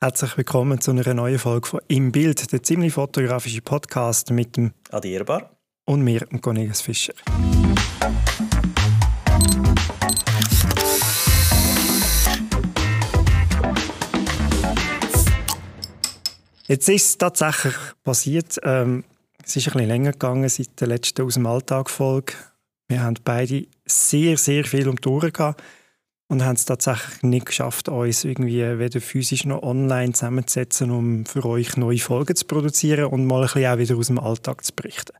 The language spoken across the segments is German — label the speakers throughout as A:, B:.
A: Herzlich willkommen zu einer neuen Folge von Im Bild, der ziemlich fotografische Podcast mit dem
B: Adierbar
A: und mir, dem Cornelis Fischer. Jetzt ist es tatsächlich passiert. Ähm, es ist ein bisschen länger gegangen seit der letzten Aus dem Alltag Folge. Wir haben beide sehr, sehr viel um die Ohren gehabt und haben es tatsächlich nicht geschafft, uns irgendwie weder physisch noch online zusammenzusetzen, um für euch neue Folgen zu produzieren und mal ein bisschen auch wieder aus dem Alltag zu berichten.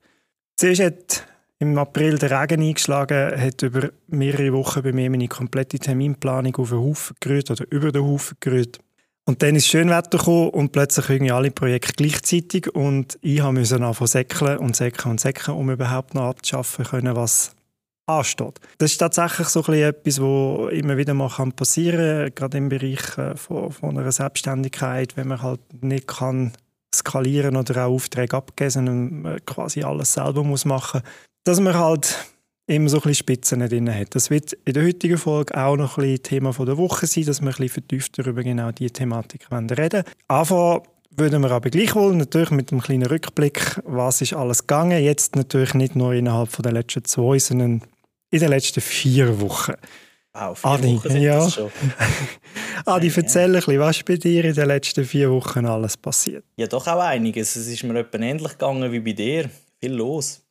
A: Zuerst hat im April der Regen eingeschlagen, hat über mehrere Wochen bei mir meine komplette Terminplanung auf den Haufen gerührt oder über den Haufen gerührt. Und dann ist Schönwetter gekommen und plötzlich irgendwie alle Projekte gleichzeitig und ich musste anfangen säckeln und säckeln und säckeln, um überhaupt noch abzuschaffen können, was ansteht. Das ist tatsächlich so etwas, was immer wieder mal passieren kann, gerade im Bereich äh, von, von einer Selbstständigkeit, wenn man halt nicht kann skalieren oder auch Aufträge abgeben, sondern quasi alles selber muss machen dass man halt immer so ein bisschen Spitzen drin hat. Das wird in der heutigen Folge auch noch ein bisschen Thema der Woche sein, dass wir ein bisschen vertiefter über genau diese Thematik reden wollen. Anfangen würden wir aber gleichwohl natürlich mit einem kleinen Rückblick, was ist alles gegangen. Jetzt natürlich nicht nur innerhalb der letzten zwei, sondern in den letzten vier Wochen.
B: Wow, vier Adi, Wochen sind
A: ja. das schon. Adi, erzähl ein bisschen, was ist bei dir in den letzten vier Wochen alles passiert?
B: Ja, doch auch einiges. Es ist mir etwa ähnlich gegangen wie bei dir. Viel los.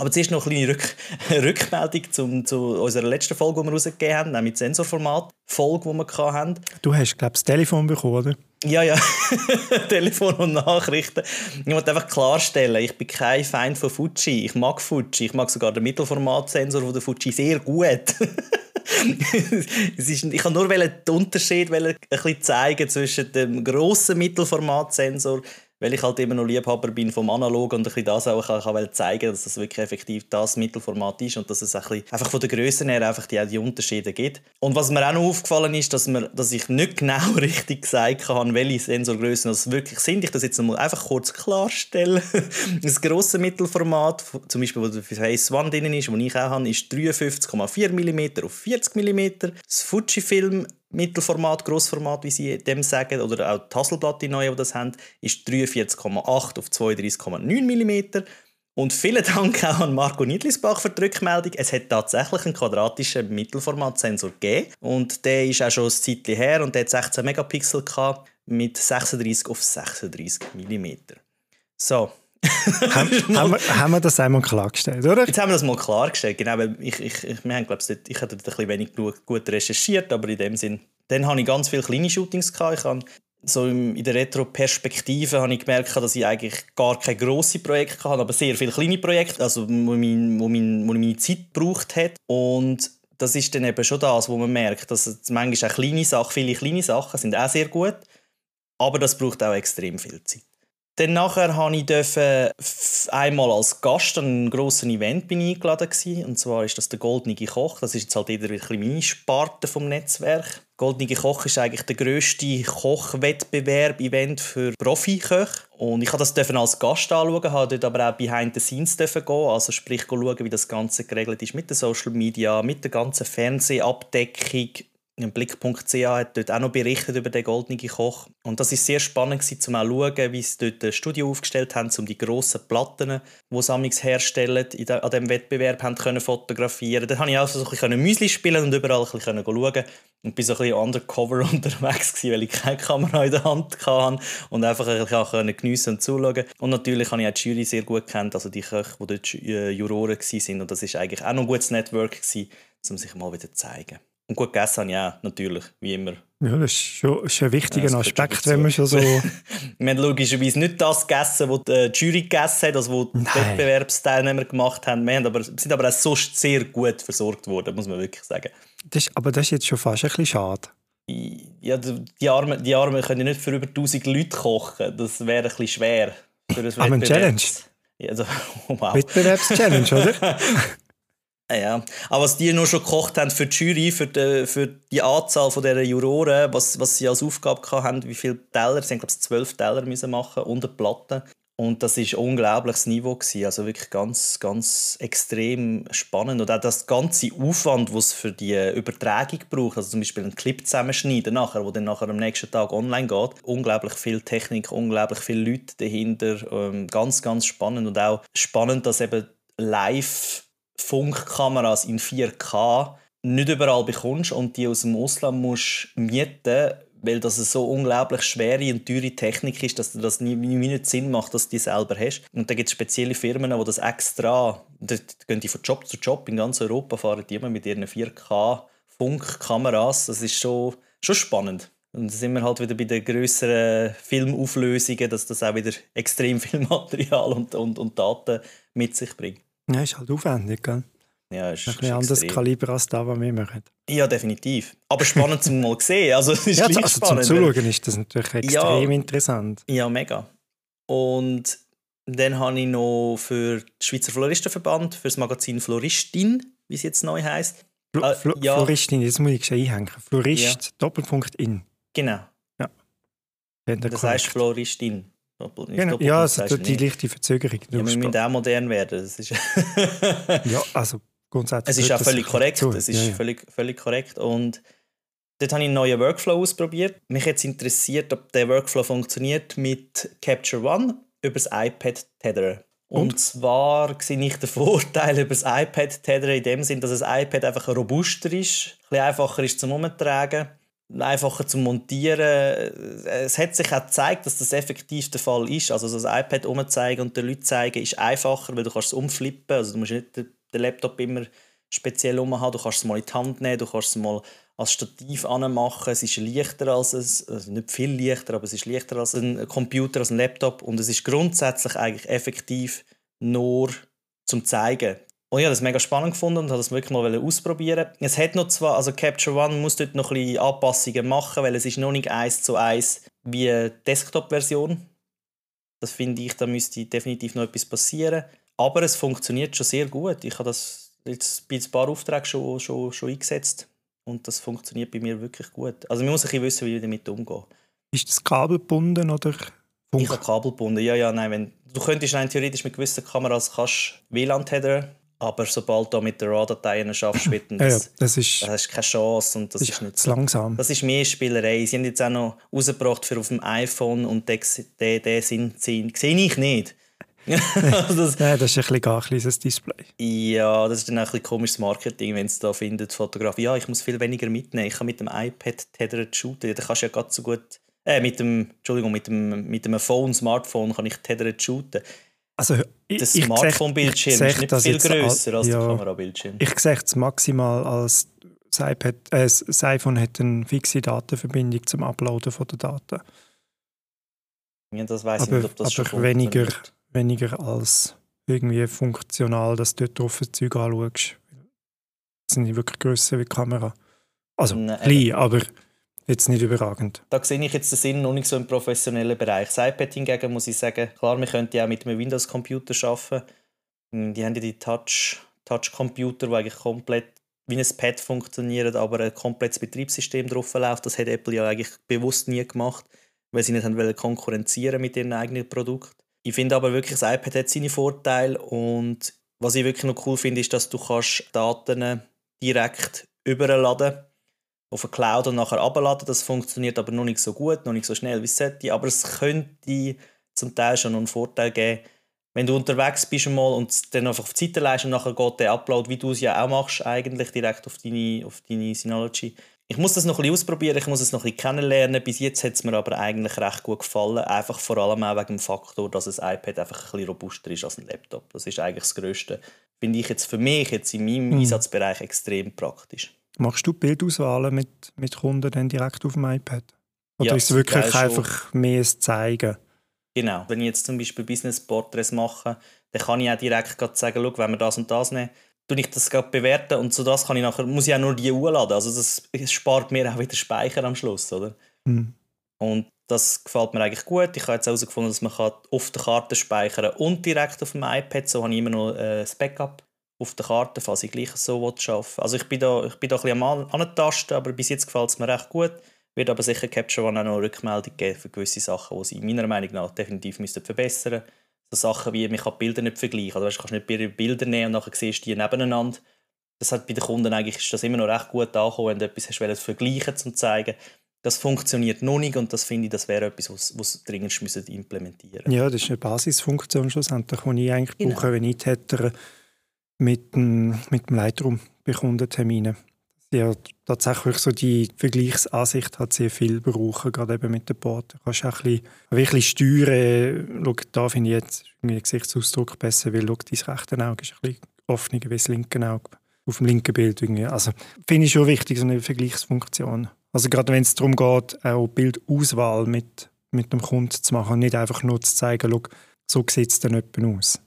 B: Aber zuerst noch eine kleine Rück Rückmeldung zum, zu unserer letzten Folge, die wir rausgegeben haben, nämlich Sensorformat-Folge, die wir hatten.
A: Du hast, glaube ich, das Telefon bekommen, oder?
B: Ja, ja. Telefon und Nachrichten. Ich wollte einfach klarstellen, ich bin kein Feind von Fuji. Ich mag Fuji. Ich mag sogar den Mittelformatsensor von der Fuji sehr gut. ist, ich kann nur den Unterschied ein bisschen zeigen zwischen dem grossen Mittelformatsensor weil ich halt immer noch Liebhaber bin vom Analog und ein bisschen das auch kann, kann zeigen, dass das wirklich effektiv das Mittelformat ist und dass es ein einfach von der Größe her einfach die, die Unterschiede gibt. Und was mir auch noch aufgefallen ist, dass, wir, dass ich nicht genau richtig gesagt habe, welche Sensorgrößen das wirklich sind. Ich das jetzt mal einfach kurz klarstellen. das grosse Mittelformat, zum Beispiel, wo der Face One drin ist, wo ich auch habe, ist 53,4 mm auf 40 mm. Das Fujifilm Mittelformat, Grossformat, wie sie dem sagen, oder auch die Hasselblatt, die neue, die das haben, ist 43,8 auf 32,9 mm. Und vielen Dank auch an Marco Niedlisbach für die Rückmeldung. Es hat tatsächlich einen quadratischen Mittelformatsensor gegeben. Und der ist auch schon ein Zeitchen her und der hat 16 Megapixel mit 36 auf 36 mm. So,
A: haben, haben, wir, haben, wir, das einmal klargestellt, oder?
B: Jetzt haben wir das mal klargestellt, genau, weil ich, ich, ich, wir haben, glaub, ich hatte ein bisschen wenig gut recherchiert, aber in dem Sinn, dann hatte ich ganz viele kleine Shootings gehabt. Ich habe so in der Retro-Perspektive habe ich gemerkt, dass ich eigentlich gar keine grossen Projekte hatte, aber sehr viele kleine Projekte, also wo, mein, wo, mein, wo meine Zeit gebraucht hat. Und das ist dann eben schon das, wo man merkt, dass manchmal auch kleine Sachen, viele kleine Sachen sind auch sehr gut, aber das braucht auch extrem viel Zeit. Dann nachher durfte ich einmal als Gast an einem grossen Event bin eingeladen gewesen. Und zwar ist das der Goldene Koch. Das ist jetzt halt wieder ein meine Sparte vom Netzwerk. Goldene Koch ist eigentlich der grösste Kochwettbewerb-Event für Profiköche. Und ich durfte das als Gast anschauen, habe dort aber auch behind the scenes gehen, also sprich schauen, wie das Ganze geregelt ist mit den Social Media, mit der ganzen Fernsehabdeckung, Blick.ch hat dort auch noch berichtet über den goldenen Koch. Und das ist sehr spannend um auch zu schauen, wie sie dort ein Studio aufgestellt haben, um die grossen Platten, die sie herstellen, an diesem Wettbewerb haben können fotografieren. Dann konnte ich auch so ein bisschen Müsli spielen und überall ein bisschen schauen. Und bin so ein bisschen undercover unterwegs gewesen, weil ich keine Kamera in der Hand hatte und einfach ein bisschen geniessen und zuschauen. Und natürlich habe ich auch die Jury sehr gut kennt, also die Köche, die dort äh, Juroren waren. Und das war eigentlich auch noch ein gutes Network gewesen, um sich mal wieder zu zeigen. Und gut gegessen auch, natürlich, wie immer.
A: Ja, das ist schon ist ein wichtiger ja, Aspekt, wenn man schon so...
B: wir haben logischerweise nicht das gegessen, was die Jury gegessen hat, also was die. Wettbewerbsteilnehmer gemacht haben. Wir haben aber, sind aber auch sonst sehr gut versorgt worden, muss man wirklich sagen.
A: Das, aber das ist jetzt schon fast ein bisschen schade.
B: Ja, die Armen, die Armen können nicht für über 1000 Leute kochen. Das wäre ein bisschen schwer.
A: Für ein Aber Challenge. Ja, also, oh, wow. Wettbewerbschallenge, oder?
B: Ja, aber was die nur schon gekocht haben für die Jury, für die, für die Anzahl von dieser Juroren, was, was sie als Aufgabe haben, wie viele Teller, sie haben glaube ich zwölf Teller müssen machen und eine Platte. Und das ist unglaubliches Niveau gewesen. also wirklich ganz, ganz extrem spannend und auch das ganze Aufwand, was es für die Übertragung braucht, also zum Beispiel einen Clip zusammenschneiden nachher, wo dann nachher am nächsten Tag online geht, unglaublich viel Technik, unglaublich viele Leute dahinter, ähm, ganz, ganz spannend und auch spannend, dass eben live Funkkameras in 4K nicht überall bekommst und die aus dem Ausland musst mieten weil das so unglaublich schwere und teure Technik ist, dass das nie, nie nicht Sinn macht, dass du die selber hast. Und da gibt es spezielle Firmen, die das extra, da gehen die von Job zu Job in ganz Europa, fahren die immer mit ihren 4K-Funkkameras. Das ist schon, schon spannend. Und da sind wir halt wieder bei den grösseren Filmauflösungen, dass das auch wieder extrem viel Material und, und, und Daten mit sich bringt.
A: Ja, ist halt aufwendig, gell?
B: Ja, ist,
A: ein bisschen anderes Kaliber als das, was wir machen.
B: Ja, definitiv. Aber spannend zum mal sehen. Also, es ist
A: ja,
B: also,
A: spannend, zum Zuschauen ist das natürlich extrem
B: ja,
A: interessant.
B: Ja, mega. Und dann habe ich noch für den Schweizer Floristenverband, für das Magazin Floristin, wie es jetzt neu heisst.
A: Fl äh, Fl ja. Floristin, jetzt muss ich schon einhängen. Florist, ja. Doppelpunkt in.
B: Genau.
A: Ja.
B: Das heißt Floristin.
A: Doppel, genau. Ja, also die, die leichte Verzögerung.
B: Ja, wir müssen auch modern werden. Das ist
A: ja, also grundsätzlich.
B: Es ist auch völlig korrekt. Es ist ja, ja. Völlig, völlig korrekt. Und dort habe ich einen neuen Workflow ausprobiert. Mich jetzt interessiert, ob der Workflow funktioniert mit Capture One über das iPad Tether. Und, Und zwar sehe ich den Vorteil über das iPad Tether in dem Sinn, dass das iPad einfach robuster ist, ein bisschen einfacher ist zum Umtragen, einfacher zu montieren. Es hat sich auch gezeigt, dass das effektiv der Fall ist. Also das iPad umzeigen und den Leuten zeigen ist einfacher, weil du kannst es umflippen. Also du musst nicht den Laptop immer speziell haben. Du kannst es mal in die Hand nehmen, du kannst es mal als Stativ anmachen. Es ist leichter als ein, also nicht viel leichter, aber es ist leichter als ein Computer, als ein Laptop und es ist grundsätzlich eigentlich effektiv nur zum zeigen. Und ich habe das mega spannend gefunden und habe das wirklich mal ausprobieren. Es hat noch zwar, also Capture One muss dort noch ein bisschen Anpassungen machen, weil es ist noch nicht eins zu eins wie Desktop-Version. Das finde ich, da müsste definitiv noch etwas passieren. Aber es funktioniert schon sehr gut. Ich habe das jetzt bei ein paar Aufträgen schon, schon, schon eingesetzt und das funktioniert bei mir wirklich gut. Also man muss ein bisschen wissen, wie ich damit umgehe.
A: Ist das kabelbunden oder
B: Funk? Ich habe kabelbunden, ja, ja, nein. Wenn, du könntest rein theoretisch mit gewissen Kameras WLAN-Tether, aber sobald du mit der RAW-Dateien schaffst, wird das,
A: ja, das ist,
B: das ist keine Chance und das ist,
A: ist
B: nicht
A: so. langsam.
B: Das ist mehr Spielerei. Sie haben jetzt auch noch rausgebracht für auf dem iPhone und den, den, den Sinn sehe ich nicht.
A: das, ja, das ist ein bisschen gar kleines Display.
B: Ja, das ist dann auch ein bisschen komisches Marketing, wenn es da findet, Fotografie. Ja, ich muss viel weniger mitnehmen. Ich kann mit dem iPad tethered shooten. Da kannst du ja ganz so gut, äh, mit dem, Entschuldigung, mit dem, mit dem Phone, Smartphone kann ich tethered shooten.
A: Also,
B: das Smartphone-Bildschirm ist nicht viel grösser als ja, der Kamerabildschirm.
A: Ich sehe es maximal als das, iPad, äh, das iPhone hat eine fixe Datenverbindung zum Uploaden von den Daten.
B: Ja, das weiß ich nicht, ob das
A: aber schon weniger, weniger als irgendwie funktional, dass du dort drauf das Zeug anschaust. Das sind nicht wirklich grösser wie die Kamera. Also Nein, klein, aber jetzt nicht überragend.
B: Da sehe ich jetzt den Sinn noch nicht so im professionellen Bereich. Das iPad hingegen muss ich sagen, klar, wir könnten ja auch mit einem Windows-Computer arbeiten. Hm, die haben ja die Touch, Touch-Computer, die eigentlich komplett wie ein Pad funktionieren, aber ein komplettes Betriebssystem drauf läuft. Das hat Apple ja eigentlich bewusst nie gemacht, weil sie nicht haben konkurrenzieren mit ihrem eigenen Produkt. Ich finde aber wirklich, das iPad hat seine Vorteile und was ich wirklich noch cool finde, ist, dass du kannst Daten direkt überladen auf eine Cloud und nachher abladen. Das funktioniert aber noch nicht so gut, noch nicht so schnell wie es sollte. Aber es könnte zum Teil schon einen Vorteil geben, wenn du unterwegs bist einmal und dann einfach auf die Seite leist und nachher geht der Upload, wie du es ja auch machst, eigentlich direkt auf deine, auf deine Synology, ich muss das noch ein bisschen ausprobieren, ich muss es noch ein bisschen kennenlernen. Bis jetzt hat es mir aber eigentlich recht gut gefallen. Einfach vor allem auch wegen dem Faktor, dass ein iPad einfach ein bisschen robuster ist als ein Laptop. Das ist eigentlich das Größte. Finde ich jetzt für mich jetzt in meinem hm. Einsatzbereich extrem praktisch.
A: Machst du Bildauswahlen mit, mit Kunden dann direkt auf dem iPad? Oder ja, ist es wirklich einfach mehr das Zeigen?
B: Genau. Wenn ich jetzt zum Beispiel Business Portraits mache, dann kann ich auch direkt sagen, schau, wenn wir das und das nehmen, tue ich das gerade bewerten und so das kann ich nachher, muss ich auch nur die laden. Also das, spart mir auch wieder Speicher am Schluss, oder?
A: Mhm.
B: Und das gefällt mir eigentlich gut. Ich habe jetzt herausgefunden, dass man auf der Karte speichern und direkt auf dem iPad. So habe ich immer noch äh, das Backup auf der Karte, falls ich gleich so arbeiten Also ich bin da, ich bin da ein bisschen am Antasten, aber bis jetzt gefällt es mir recht gut. Wird aber sicher Capture One auch noch eine Rückmeldung geben für gewisse Sachen, die sie meiner Meinung nach definitiv müssten verbessern müssten. so Sachen wie, man kann Bilder nicht vergleichen. Also, weißt, du kannst nicht Bilder nehmen und nachher siehst du die nebeneinander. Das hat bei den Kunden eigentlich ist das immer noch recht gut angekommen, wenn du etwas hast, willst, vergleichen zum zeigen. Das funktioniert noch nicht und das finde ich, das wäre etwas, was, was dringend müssen implementieren
A: Ja, das ist eine Basisfunktion schlussendlich, die ich eigentlich genau. brauche, wenn ich hätte mit dem, mit dem Lightroom bei Kundenterminen. Ja, tatsächlich so die Vergleichsansicht hat sehr viel brauchen, gerade eben mit den Board. Du kannst auch ein bisschen, steuern. Schau, da finde ich jetzt den Gesichtsausdruck besser, weil schau, dein rechte Auge ist ein bisschen offener wie das linke Auge auf dem linken Bild. Irgendwie. Also finde ich schon wichtig, so eine Vergleichsfunktion. Also gerade wenn es darum geht, auch Bildauswahl mit, mit dem Kunden zu machen, nicht einfach nur zu zeigen, schau, so sieht es dann jemand aus.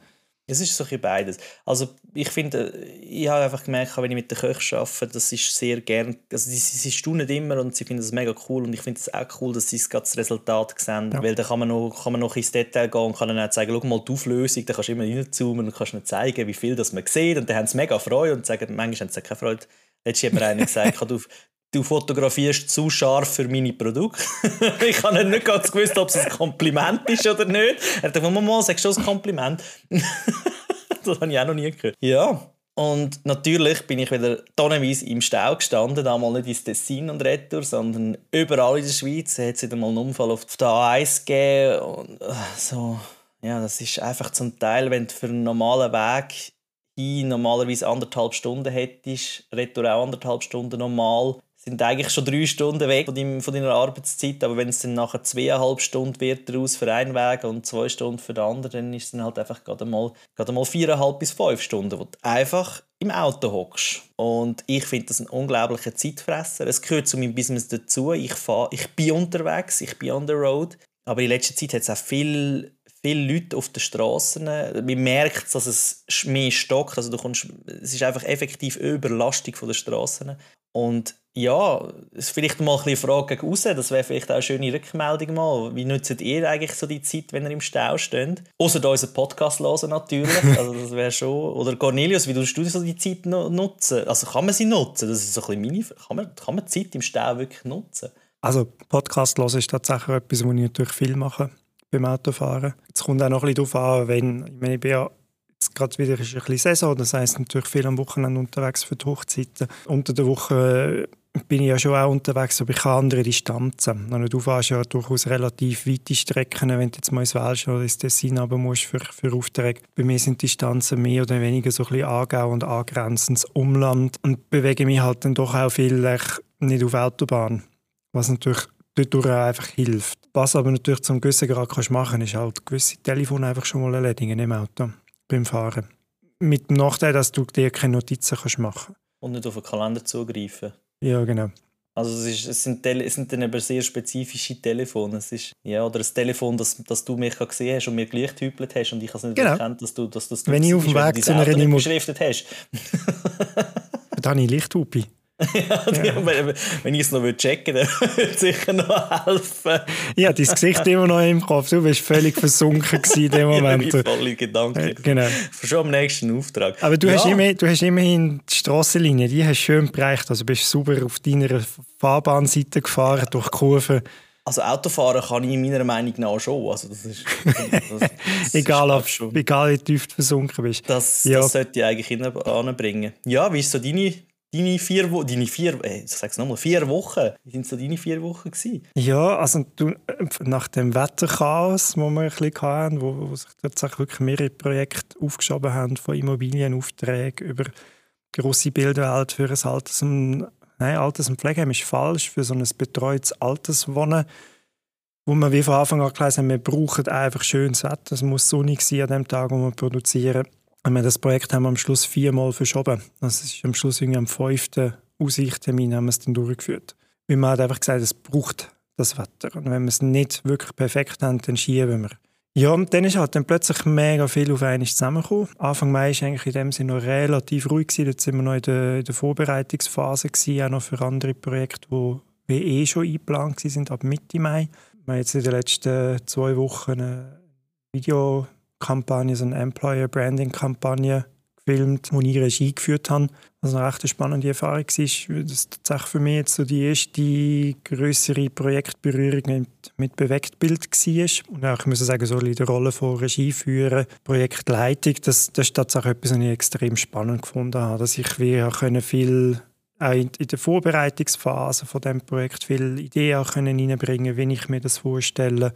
B: Es ist so ein beides. Also ich finde, ich habe einfach gemerkt, wenn ich mit den Köchen arbeite, das ist sehr gern, also sie, sie staunen immer und sie finden es mega cool und ich finde es auch cool, dass sie das Resultat sehen, ja. weil dann kann man, noch, kann man noch ins Detail gehen und kann dann auch zeigen, schau mal die Auflösung, da kannst du immer reinzoomen und kannst ihnen zeigen, wie viel das man sieht und dann haben sie mega Freude und sagen, manchmal haben sie keine Freude. Letztes hat mir einer gesagt, du, du fotografierst zu scharf für meine Produkte. ich habe nicht ganz gewusst, ob es ein Kompliment ist oder nicht. Er hat gesagt, Mama, sagst du ein Kompliment? das habe ich auch noch nie gehört. Ja, und natürlich bin ich wieder tonnenweise im Stau gestanden, damals nicht ins Tessin und Retour, sondern überall in der Schweiz. Es hat wieder mal einen Unfall auf der A1 gegeben. Und, äh, so, ja, das ist einfach zum Teil, wenn du für einen normalen Weg normalerweise anderthalb Stunden hättest, Retour auch anderthalb Stunden normal, sind eigentlich schon drei Stunden weg von, deinem, von deiner Arbeitszeit, aber wenn es dann nachher zweieinhalb Stunden wird daraus für einen Weg und zwei Stunden für den anderen, dann ist es dann halt einfach gerade mal, gerade mal viereinhalb bis fünf Stunden, wo du einfach im Auto hockst. Und ich finde das ein unglaublicher Zeitfresser. Es gehört zu meinem Business dazu. Ich, fahr, ich bin unterwegs, ich bin on the road. Aber in letzter Zeit hat es auch viel viele Leute auf den Straßen. Man merkt, dass es mehr stockt. Also du kommst, es ist einfach effektiv Überlastung der Straßen. Und ja, vielleicht mal eine Frage gegen raus. Das wäre vielleicht auch eine schöne Rückmeldung mal. Wie nutzt ihr eigentlich so die Zeit, wenn ihr im Stau steht? Außer unseren Podcast hören natürlich. Also das wäre schon. Oder Cornelius, wie tust du so die Zeit nutzen? Also kann man sie nutzen? Das ist so ein bisschen meine kann man, kann man die Zeit im Stau wirklich nutzen?
A: Also Podcast hören ist tatsächlich etwas, was ich natürlich viel mache beim Autofahren. Es kommt auch noch ein bisschen darauf an, wenn, ich meine, ich bin ja jetzt gerade wieder ist ein bisschen Saison, das heisst natürlich viel am Wochenende unterwegs für die Hochzeiten. Unter der Woche äh, bin ich ja schon auch unterwegs, aber ich habe andere Distanzen. Und du fährst ja durchaus relativ weite Strecken, wenn du jetzt mal ins Welsch oder ins Tessin aber musst für, für Aufträge. Bei mir sind die Distanzen mehr oder weniger so ein bisschen Aargau und angrenzendes Umland und bewege mich halt dann doch auch viel nicht auf Autobahn, was natürlich dadurch einfach hilft. Was aber natürlich zum gewissen Grad kannst machen ist halt gewisse Telefone einfach schon mal erledigen im Auto beim Fahren. Mit dem Nachteil, dass du dir keine Notizen kannst machen
B: Und nicht auf den Kalender zugreifen.
A: Ja, genau.
B: Also es, ist, es, sind, es sind dann aber sehr spezifische Telefone. Es ist, ja, oder ein Telefon, das, das du mich gesehen hast und mir gleich getüpelt hast und ich habe es nicht genau. erkannt, dass du, dass, dass
A: du Wenn ich auf dem Weg zu einer
B: Immobilie beschriftet hast.
A: dann habe ich Lichthupe.
B: Ja, ja. Wenn, wenn ich es noch checken würde, dann würde sicher noch helfen.
A: Ja, dein Gesicht immer noch im Kopf. Du bist völlig versunken in dem Moment.
B: ja, volle Gedanken.
A: Äh, genau.
B: Schon am nächsten Auftrag.
A: Aber du, ja. hast immer, du hast immerhin die Strassenlinie, die hast schön bereicht. Also bist super auf deiner Fahrbahnseite gefahren, durch Kurven.
B: Also Autofahren kann ich meiner Meinung nach schon. Also das ist,
A: das, das egal, ob, schon. egal wie tief du versunken bist.
B: Das, ja. das sollte ich eigentlich anbringen. Ja, wie ist so deine Deine vier Wochen, deine vier, äh, ich nochmal, vier Wochen. Sind so deine vier Wochen gewesen?
A: Ja, also du, nach dem Wetterchaos, wo wir ein bisschen hatten, wo, wo sich tatsächlich wirklich mehrere Projekte aufgeschoben haben, von Immobilienaufträgen über grosse Bildwelt für ein Alters- und, nein, Alters- und Pflegeheim ist falsch, für so ein betreutes Alterswohnen, wo wir wie von Anfang an gesagt haben, wir brauchen einfach schönes Wetter, es muss sonnig sein an dem Tag, wo wir produzieren wir das Projekt haben wir am Schluss viermal verschoben. Es ist am Schluss irgendwie am fünften Aussichttermin haben wir es dann durchgeführt. Weil man hat einfach gesagt, es braucht das Wetter. Und wenn wir es nicht wirklich perfekt haben, dann schieben wir. Ja, und dann ist halt dann plötzlich mega viel auf einmal zusammengekommen. Anfang Mai war eigentlich in dem Sinne noch relativ ruhig. Gewesen. Dort sind wir noch in der, in der Vorbereitungsphase, gewesen, auch noch für andere Projekte, die eh schon eingeplant waren, ab Mitte Mai. Wir haben jetzt in den letzten zwei Wochen ein Video Kampagne, so eine Employer Branding Kampagne gefilmt, wo ich Regie geführt habe. Was eine recht spannende Erfahrung war, das tatsächlich für mich jetzt so die erste größere Projektberührung mit, mit Bewegtbild war. Und auch, ich muss sagen, so in der Rolle von Regie Projektleitung, das, das ist tatsächlich etwas, was ich extrem spannend gefunden habe, dass ich wie viel auch in, der Vorbereitungsphase von dem Projekt viele Ideen auch reinbringen, wie ich mir das vorstelle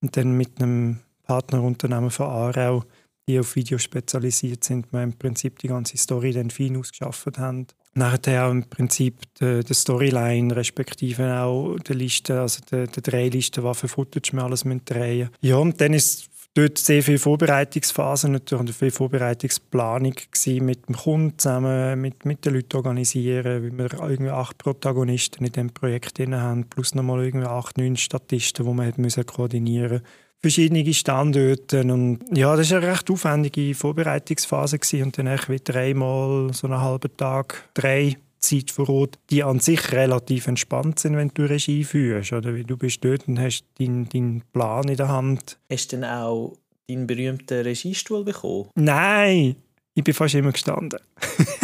A: und dann mit einem Partnerunternehmen von Aarau die auf Video spezialisiert sind, wir im Prinzip die ganze Story dann fein ausgeschafft haben. Nachher auch im Prinzip die, die Storyline, respektive auch die Liste, also die, die drei Listen, was für Footage wir alles drehen müssen. Ja, und dann ist dort sehr viel Vorbereitungsphase natürlich und viel Vorbereitungsplanung mit dem Kunden zusammen, mit, mit den Leuten organisieren, weil wir irgendwie acht Protagonisten in diesem Projekt haben, plus nochmal irgendwie acht, neun Statisten, die man hat koordinieren musste verschiedene Standorte. Und ja, das war eine recht aufwendige Vorbereitungsphase gewesen. und dann wieder dreimal so einen halben Tag, drei Zeit vor Ort, die an sich relativ entspannt sind, wenn du Regie führst. Oder? Du bist dort und hast deinen, deinen Plan in der Hand.
B: Hast du denn auch deinen berühmten Regiestuhl bekommen?
A: Nein! Ich bin fast immer gestanden.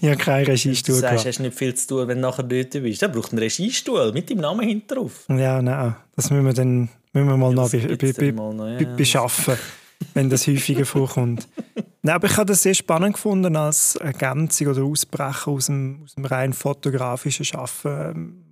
A: ich habe keinen Regiestuhl. Du
B: sagst, hast nicht viel zu tun, wenn du nachher dort bist. Der braucht einen Regiestuhl mit deinem Namen hinten drauf.
A: Ja, nein. Das müssen wir dann müssen wir mal ja, noch, be be be noch ja. beschaffen, wenn das häufiger vorkommt. Nein, aber ich habe das sehr spannend gefunden als Ergänzung oder Ausbrechen aus dem, aus dem rein fotografischen Schaffen ähm,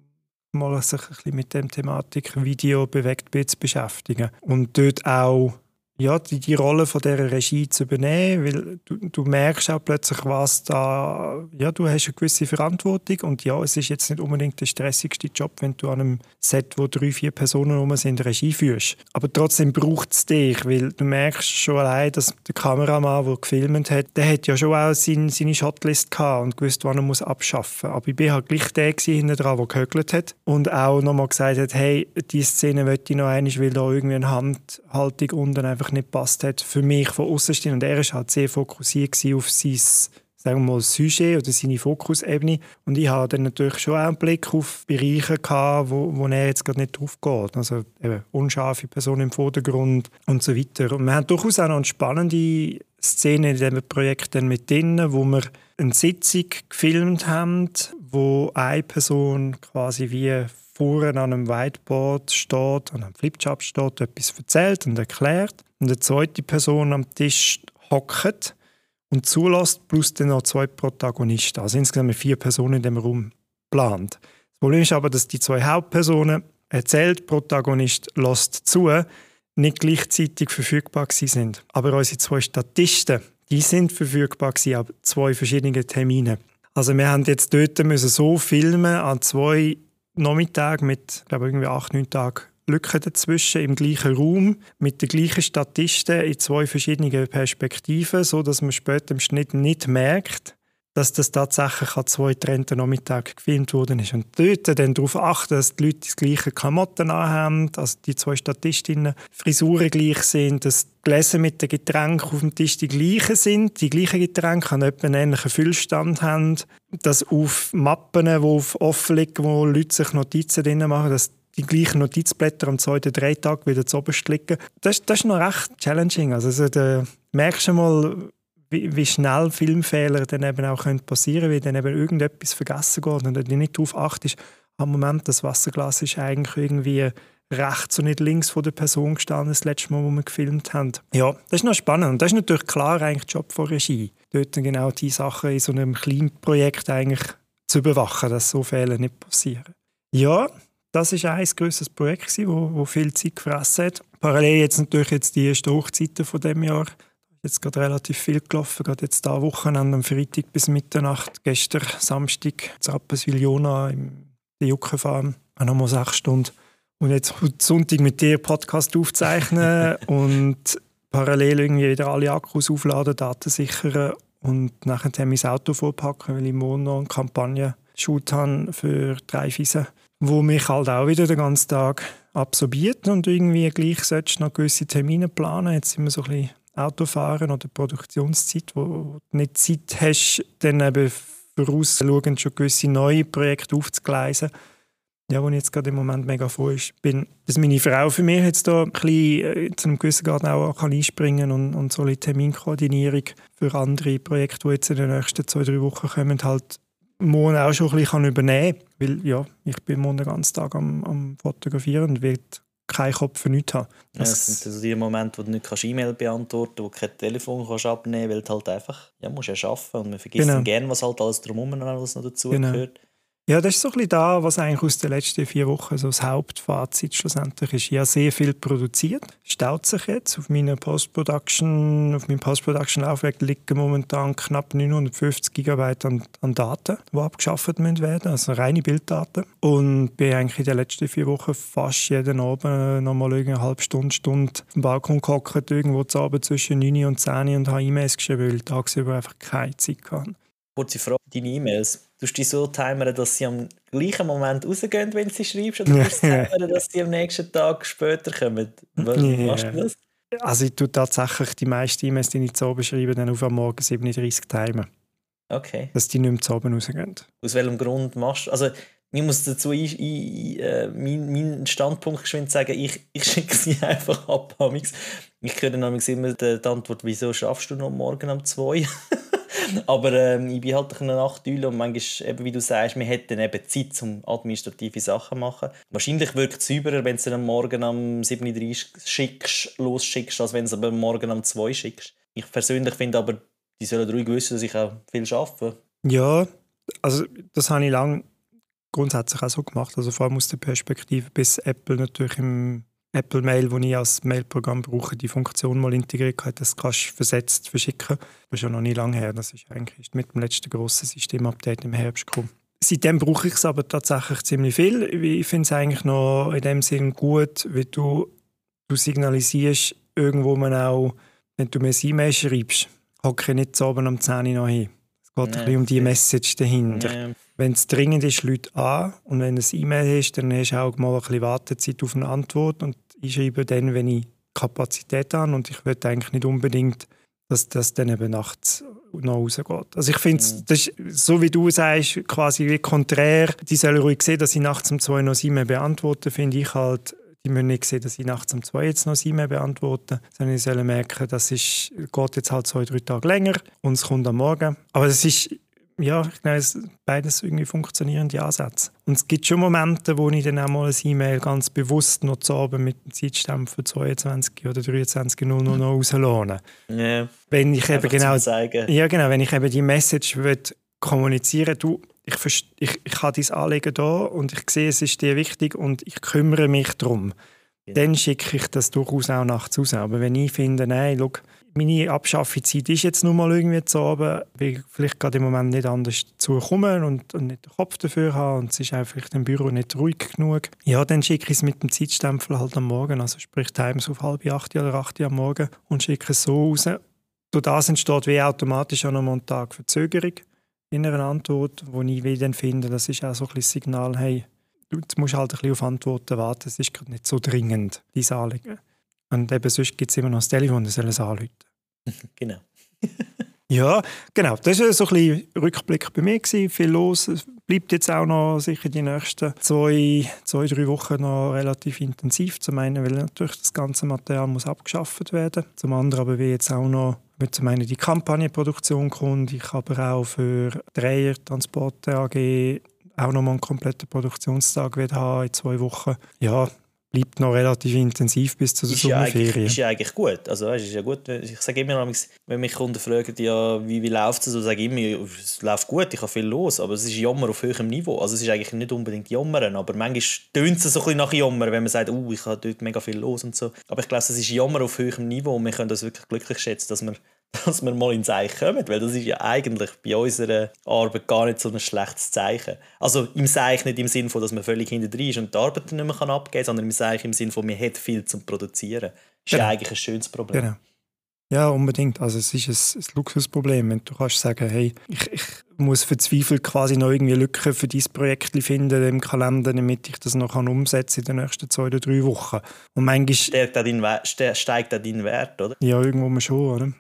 A: mal sich ein bisschen mit dem Thematik Video bewegt zu beschäftigen und dort auch ja, die, die Rolle von dieser Regie zu übernehmen, weil du, du merkst auch plötzlich, was da, ja, du hast eine gewisse Verantwortung und ja, es ist jetzt nicht unbedingt der stressigste Job, wenn du an einem Set, wo drei, vier Personen rum sind, Regie führst. Aber trotzdem braucht es dich, weil du merkst schon allein, dass der Kameramann, der gefilmt hat, der hat ja schon auch seine, seine Shotlist gehabt und gewusst, wann er muss abschaffen muss. Aber ich bin halt gleich der hinten dran, der gehökelt hat und auch nochmal gesagt hat, hey, diese Szene möchte ich noch einmal, weil da irgendwie eine Handhaltung unten einfach einfach nicht passt hat für mich von außen. Und er war halt sehr fokussiert auf sein sagen wir mal, Sujet oder seine Fokusebene. Und ich hatte dann natürlich schon einen Blick auf Bereiche, gehabt, wo, wo er jetzt gerade nicht drauf geht. Also eben unscharfe Personen im Vordergrund und so weiter. Und wir haben durchaus auch noch spannende Szene in diesem Projekt dann mit denen, wo wir eine Sitzung gefilmt haben, wo eine Person quasi wie vorne an einem Whiteboard steht, an einem Flipchart steht, etwas erzählt und erklärt und eine zweite Person am Tisch hockt und zulässt, plus dann noch zwei Protagonisten. Also insgesamt vier Personen in dem Raum plant. Das Problem ist aber, dass die zwei Hauptpersonen erzählt, Protagonist lässt zu, nicht gleichzeitig verfügbar sind. Aber unsere zwei Statisten, die sind verfügbar gewesen, aber zwei verschiedene Termine. Also wir haben jetzt dort müssen so filmen an zwei Nachmittag mit, glaube irgendwie acht, neun Tagen Lücke dazwischen im gleichen Raum mit den gleichen Statisten in zwei verschiedenen Perspektiven, so dass man später im Schnitt nicht merkt, dass das tatsächlich an zwei getrennten Nachmittagen gefilmt ist. Und dort dann darauf achten, dass die Leute die gleichen Klamotten haben, dass die zwei Statistinnen Frisuren gleich sind, dass die Gläser mit den Getränken auf dem Tisch die gleichen sind, die gleichen Getränke an etwa einen ähnlichen Füllstand haben, dass auf Mappen, die auf offen liegen, wo Leute sich Notizen drin machen, dass die gleichen Notizblätter am zweiten, drei Tag wieder zu oberst liegen. Das, das ist noch recht challenging. Also, also da merkst du mal, wie, wie, schnell Filmfehler dann eben auch passieren können, weil dann eben irgendetwas vergessen geht und du nicht darauf achtest, am Moment, das Wasserglas ist eigentlich irgendwie rechts und nicht links von der Person gestanden, das letzte Mal, wo wir gefilmt haben. Ja, das ist noch spannend. Und das ist natürlich klar eigentlich Job von Regie. Dort genau diese Sachen in so einem kleinen Projekt eigentlich zu überwachen, dass so Fehler nicht passieren. Ja, das ist ein grosses Projekt, das wo, wo viel Zeit gefressen hat. Parallel jetzt natürlich jetzt die ersten Hochzeiten von dem Jahr jetzt gerade relativ viel gelaufen, gerade jetzt da Wochenende am Freitag bis Mitternacht, gestern Samstag zu Rapperswil-Jona im Juckenfarm, auch nochmal sechs Stunden. Und jetzt heute Sonntag mit dir Podcast aufzeichnen und parallel irgendwie wieder alle Akkus aufladen, Daten sichern und nachher mein Auto vorpacken, weil ich morgen noch eine Kampagne shoot habe für drei Wiesen, wo mich halt auch wieder den ganzen Tag absorbiert und irgendwie gleich solltest du noch gewisse Termine planen. Jetzt sind wir so ein bisschen Autofahren oder Produktionszeit, wo du nicht Zeit hast, dann eben vorausschauend schon gewisse neue Projekte aufzugleisen. ja, wo ich jetzt gerade im Moment mega froh ist, bin, dass meine Frau für mich jetzt da ein bisschen, äh, zu einem gewissen Grad auch kann einspringen und, und so eine Terminkoordinierung für andere Projekte, die jetzt in den nächsten zwei, drei Wochen kommen, halt morgen auch schon ein bisschen übernehmen kann. Weil ja, ich bin morgen den ganzen Tag am, am Fotografieren und werde keinen Kopf für nichts haben.
B: Das, ja, das sind also die Momente, wo du nicht E-Mail beantworten kannst, wo du kein Telefon kannst abnehmen kannst, weil du halt einfach, ja, musst ja arbeiten und man vergisst genau. dann gerne, was halt alles drumherum alles noch dazu genau. gehört.
A: Ja, das ist so ein bisschen da, was eigentlich aus den letzten vier Wochen so das Hauptfazit schlussendlich ist. Ich habe sehr viel produziert, staut sich jetzt. Auf meiner Post-Production, auf meinem Post-Production-Laufwerk liegen momentan knapp 950 GB an, an, Daten, die abgeschafft werden müssen, also reine Bilddaten. Und bin eigentlich in den letzten vier Wochen fast jeden Abend noch mal eine halbe Stunde, Stunde auf dem Balkon gehockt, irgendwo zu Abend zwischen 9 und 10 und habe E-Mails geschrieben, weil ich tagsüber einfach keine Zeit hatte.
B: Kurze Frage, deine E-Mails Du die so timern, dass sie am gleichen Moment rausgehen, wenn sie schreibst, oder du timern, dass sie am nächsten Tag später kommen? Wie machst du das?
A: Also ich tue tatsächlich die meisten E-Mails, die ich zu oben schreibe, dann auf am Morgen 37 timen.
B: Okay.
A: Dass die nicht mehr zu oben rausgehen.
B: Aus welchem Grund machst du Also ich muss dazu ein, ein, äh, meinen mein Standpunkt geschwind sagen, ich, ich schicke sie einfach ab. Ich kriege dann immer die Antwort, wieso schaffst du noch morgen um zwei? Aber ähm, ich bin halt eine Nachteule und manchmal, eben, wie du sagst, wir hätten eben Zeit, um administrative Sachen zu machen. Wahrscheinlich wirkt es sauberer, wenn du es am Morgen um 37 schickst, losschickst, als wenn du es am Morgen um 2 schickst. Ich persönlich finde aber, die sollen ruhig wissen, dass ich auch viel arbeite.
A: Ja, also das habe ich lange grundsätzlich auch so gemacht. Also vor allem aus der Perspektive, bis Apple natürlich im Apple Mail, die ich als Mailprogramm brauche, die Funktion mal integriert hat, das kannst du versetzt verschicken. Das ist ja noch nie lange her. Das ist eigentlich mit dem letzten grossen Systemupdate im Herbst gekommen. Seitdem brauche ich es aber tatsächlich ziemlich viel. Ich finde es eigentlich noch in dem Sinn gut, wie du, du signalisierst irgendwo man auch, wenn du mir ein E-Mail schreibst, hocke ich nicht zu oben am 10 Uhr noch hin. Es geht nee, ein bisschen um die Message dahinter. Nee. Wenn es dringend ist, Leute an. Und wenn es E-Mail ist, dann hast du auch mal ein bisschen Wartezeit auf eine Antwort. Und ich schreibe dann, wenn ich Kapazität habe. Und ich will eigentlich nicht unbedingt, dass das dann eben nachts noch rausgeht. Also ich finde, mhm. das ist, so wie du sagst, quasi wie konträr. Die sollen ruhig sehen, dass ich nachts um zwei noch E-Mail beantworte, finde ich halt die müssen nicht sehen, dass ich nachts um zwei jetzt noch E-Mail beantworte, sondern sie sollen merken, das ist, geht jetzt halt zwei, drei Tage länger und es kommt am Morgen. Aber es ist ja, ich glaube, es beides irgendwie funktionierende Ansätze. Und es gibt schon Momente, wo ich dann auch mal ein E-Mail ganz bewusst noch zu Abend mit dem Zeitstempel 22 oder 23 Uhr noch rauslade.
B: Ja.
A: Wenn ich eben genau, ja, genau, wenn ich eben die Message will kommunizieren du, ich, ich, ich habe dein Anliegen da und ich sehe, es ist dir wichtig und ich kümmere mich darum. Ja. Dann schicke ich das durchaus auch nachts raus. Aber wenn ich finde, nein, schau, meine Abschaffungszeit ist jetzt nur mal irgendwie zu oben, weil ich vielleicht gerade im Moment nicht anders dazu komme und, und nicht den Kopf dafür habe und es ist einfach im Büro nicht ruhig genug. Ja, dann schicke ich es mit dem Zeitstempel halt am Morgen, also sprich Times auf halb acht oder acht am Morgen und schicke es so raus. Durch das entsteht wie automatisch an einem Tag Verzögerung in einer Antwort, wo ich wie dann finde, das ist auch so ein Signal, hey, du musst halt ein bisschen auf Antworten warten, es ist gerade nicht so dringend, diese Anliegen. Und eben sonst gibt es immer noch das Telefon, das soll es anrufen.
B: Genau.
A: ja, genau. Das war so ein bisschen Rückblick bei mir. Gewesen. Viel los. Es bleibt jetzt auch noch sicher die nächsten zwei, zwei, drei Wochen noch relativ intensiv. Zum einen, weil natürlich das ganze Material muss abgeschafft werden. Zum anderen aber wie jetzt auch noch mit zum einen die Kampagnenproduktion kommt. Ich aber auch für Dreier Transporte AG auch noch mal einen kompletten Produktionstag haben in zwei Wochen. Ja, bleibt noch relativ intensiv bis zu der ist Sommerferien.
B: Ja ist ja eigentlich gut. Also, weißt, ist ja gut. Ich sage immer, wenn mich Kunden fragen, ja, wie, wie läuft es, so sage ich immer, es läuft gut, ich habe viel los, aber es ist Jammer auf höherem Niveau. Also es ist eigentlich nicht unbedingt Jammern, aber manchmal tönt es so ein bisschen nach Jammer, wenn man sagt, oh, ich habe dort mega viel los und so. Aber ich glaube, es ist Jammer auf höherem Niveau und wir können das wirklich glücklich schätzen, dass wir dass wir mal ins Eich kommen, weil das ist ja eigentlich bei unserer Arbeit gar nicht so ein schlechtes Zeichen. Also im Seich nicht im Sinne von, dass man völlig hinter ist und die Arbeit nicht mehr abgeben kann, sondern im Seich im Sinne von, man hat viel zum Produzieren. Das ist genau. eigentlich ein schönes Problem.
A: Genau. Ja, unbedingt. Also es ist ein, ein Luxusproblem, wenn du kannst sagen, hey, ich, ich muss verzweifelt quasi noch irgendwie Lücken für dieses Projekt finden im Kalender, damit ich das noch umsetzen kann in den nächsten zwei oder drei Wochen. Und manchmal...
B: Steigt da dein Wert, oder?
A: Ja, irgendwo mal schon, oder?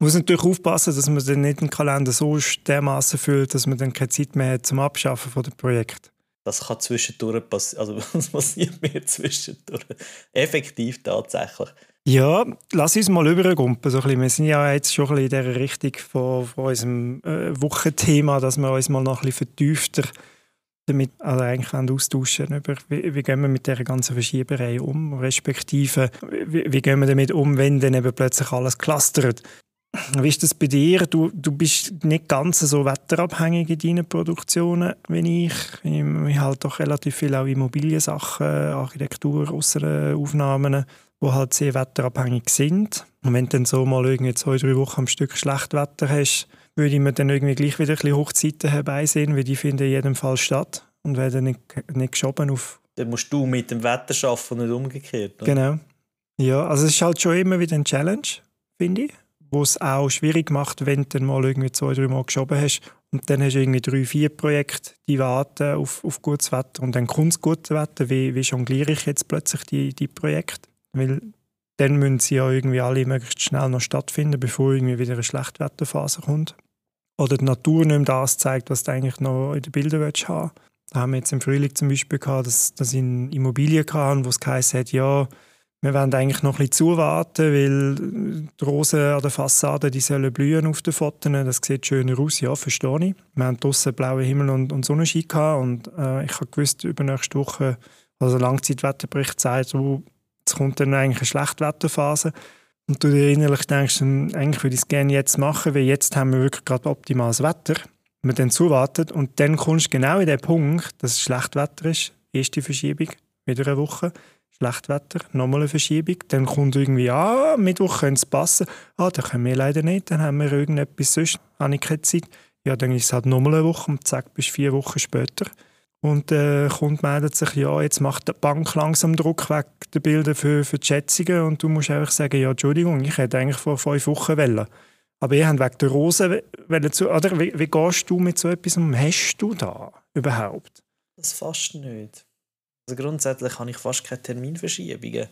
A: Man muss natürlich aufpassen, dass man dann nicht den Kalender so dermaßen füllt, dass man dann keine Zeit mehr hat zum Abschaffen von dem Projekt.
B: das kann zwischendurch passieren. Also, was passiert mir zwischendurch? Effektiv tatsächlich.
A: Ja, lass uns mal übergumpen. So Wir sind ja jetzt schon ein in dieser Richtung von, von unserem äh, Wochenthema, dass wir uns mal noch ein bisschen vertiefter damit also eigentlich austauschen über, wie, wie gehen wir mit dieser ganzen Verschieberei um, respektive wie, wie gehen wir damit um, wenn dann eben plötzlich alles clustert. Wie ist das bei dir? Du, du bist nicht ganz so wetterabhängig in deinen Produktionen wie ich. Ich, ich halt doch relativ viel auch Immobiliensachen, Architektur, Aussenaufnahmen, die halt sehr wetterabhängig sind. Und wenn du dann so mal irgendwie zwei, drei Wochen am Stück schlecht Wetter hast, würde ich mir dann irgendwie gleich wieder ein bisschen Hochzeiten herbeisehen, weil die finden in jedem Fall statt und werden nicht, nicht geschoben auf...
B: Dann musst du mit dem Wetter arbeiten und nicht umgekehrt.
A: Oder? Genau. Ja, also es ist halt schon immer wieder eine Challenge, finde ich wo es auch schwierig macht, wenn du dann mal irgendwie zwei, drei Mal geschoben hast und dann hast du irgendwie drei, vier Projekte, die warten auf, auf gutes Wetter und dann kommt das gute Wetter. Wie, wie jongliere ich jetzt plötzlich die, die Projekte? Weil dann müssen sie ja irgendwie alle möglichst schnell noch stattfinden, bevor irgendwie wieder eine Schlechtwetterphase kommt. Oder die Natur nicht mehr das zeigt, was du eigentlich noch in den Bildern willst haben. Da haben wir jetzt im Frühling zum Beispiel gehabt, dass, dass ich in Immobilien kam, wo es geheißen hat, ja, wir wollen eigentlich noch ein bisschen zuwarten, weil die Rosen an der Fassade die sollen blühen auf den Fotos. Das sieht schöner aus, ja, verstehe ich. Wir haben draußen blauen Himmel und, und Sonnenschein gehabt und äh, ich habe gewusst, über nächste Woche, also Langzeitwetterbericht sagt, so, es kommt dann eigentlich eine Schlechtwetterphase. Und du dir innerlich denkst, eigentlich würde ich es gerne jetzt machen, weil jetzt haben wir wirklich gerade optimales Wetter. Wir dann zuwarten und dann kommst du genau in den Punkt, dass es Schlechtwetter ist, erste Verschiebung, wieder eine Woche Schlechtwetter, nochmal eine Verschiebung. Dann kommt irgendwie, ah, Mittwoch könnte es passen. Ah, dann können wir leider nicht, dann haben wir irgendetwas sonst, habe ich keine Zeit. Ja, dann ist es halt nochmal eine Woche und zack, bis vier Wochen später. Und der äh, Kunde meldet sich, ja, jetzt macht die Bank langsam Druck weg der Bilder für, für die Schätzungen und du musst einfach sagen, ja, Entschuldigung, ich hätte eigentlich vor fünf Wochen wollen. Aber ihr habt wegen der Rosen zu, oder wie, wie gehst du mit so etwas um? Hast du da überhaupt?
B: Das fast nicht. Also grundsätzlich habe ich fast keine Terminverschiebungen.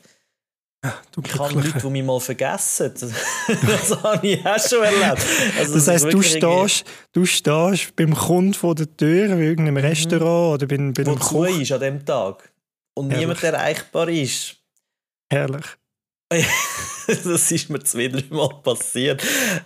B: Ja, ich habe Leute, die mich mal vergessen. das habe ich auch schon erlebt.
A: Also das heisst, du stehst, du stehst beim Kunden vor der Tür, in irgendeinem mhm. Restaurant oder bei, bei
B: einem Wo Koch. ist an dem Tag und Herrlich. niemand erreichbar ist.
A: Herrlich.
B: das ist mir zwei, drei Mal passiert.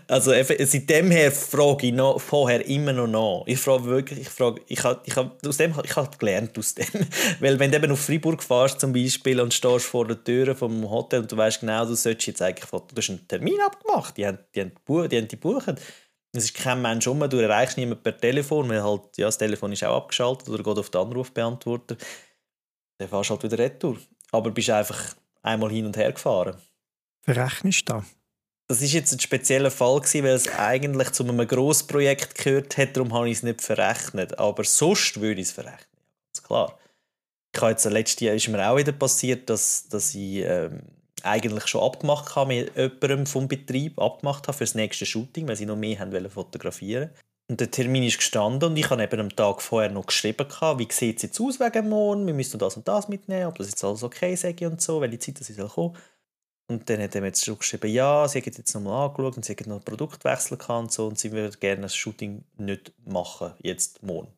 B: Also seitdem her frage ich noch, vorher immer noch nach. Ich frage wirklich, ich frage, ich habe ich hab, aus dem, ich hab gelernt aus dem. Weil wenn du eben auf Freiburg fährst zum Beispiel und stehst vor der Tür vom Hotel und du weißt genau, du solltest jetzt eigentlich, du hast einen Termin abgemacht, die haben die, haben, die, haben die buchen. Es ist kein Mensch um, du erreichst niemanden per Telefon, weil halt, ja, das Telefon ist auch abgeschaltet oder geht auf den Anrufbeantworter. Dann fährst du halt wieder retour. Aber bist einfach einmal hin und her gefahren.
A: Verrechnest du
B: das? Das ist jetzt ein spezieller Fall gewesen, weil es eigentlich zu einem Grossprojekt gehört hat, darum habe ich es nicht verrechnet. Aber sonst würde ich es verrechnen, ganz klar. Ich habe jetzt letztes Jahr ist mir auch wieder passiert, dass, dass ich ähm, eigentlich schon abgemacht habe mit jemandem vom Betrieb, abgemacht habe für das nächste Shooting, weil sie noch mehr haben wollen fotografieren und der Termin ist gestanden und ich habe eben am Tag vorher noch geschrieben, wie sieht es jetzt aus wegen morgen, wir müssen das und das mitnehmen, ob das jetzt alles okay sage und so, welche Zeit das kommen soll. Und dann hat er mir jetzt geschrieben, ja, sie hätten jetzt nochmal angeschaut und sie hätten noch einen Produktwechsel gehabt und so und sie würden gerne das Shooting nicht machen, jetzt morgen.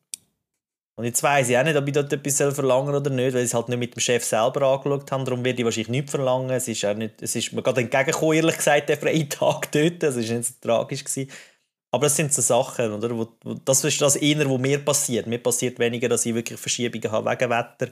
B: Und jetzt weiss ich auch nicht, ob ich dort etwas verlangen soll oder nicht, weil ich es halt nicht mit dem Chef selber angeschaut habe. Darum werde ich wahrscheinlich nichts verlangen. Es ist, auch nicht, es ist mir gerade entgegengekommen, ehrlich gesagt, der freie Tag dort. Das war nicht so tragisch. Gewesen. Aber das sind so Sachen, oder? Wo, das ist das eher, was mir passiert. Mir passiert weniger, dass ich wirklich Verschiebungen habe wegen Wetter.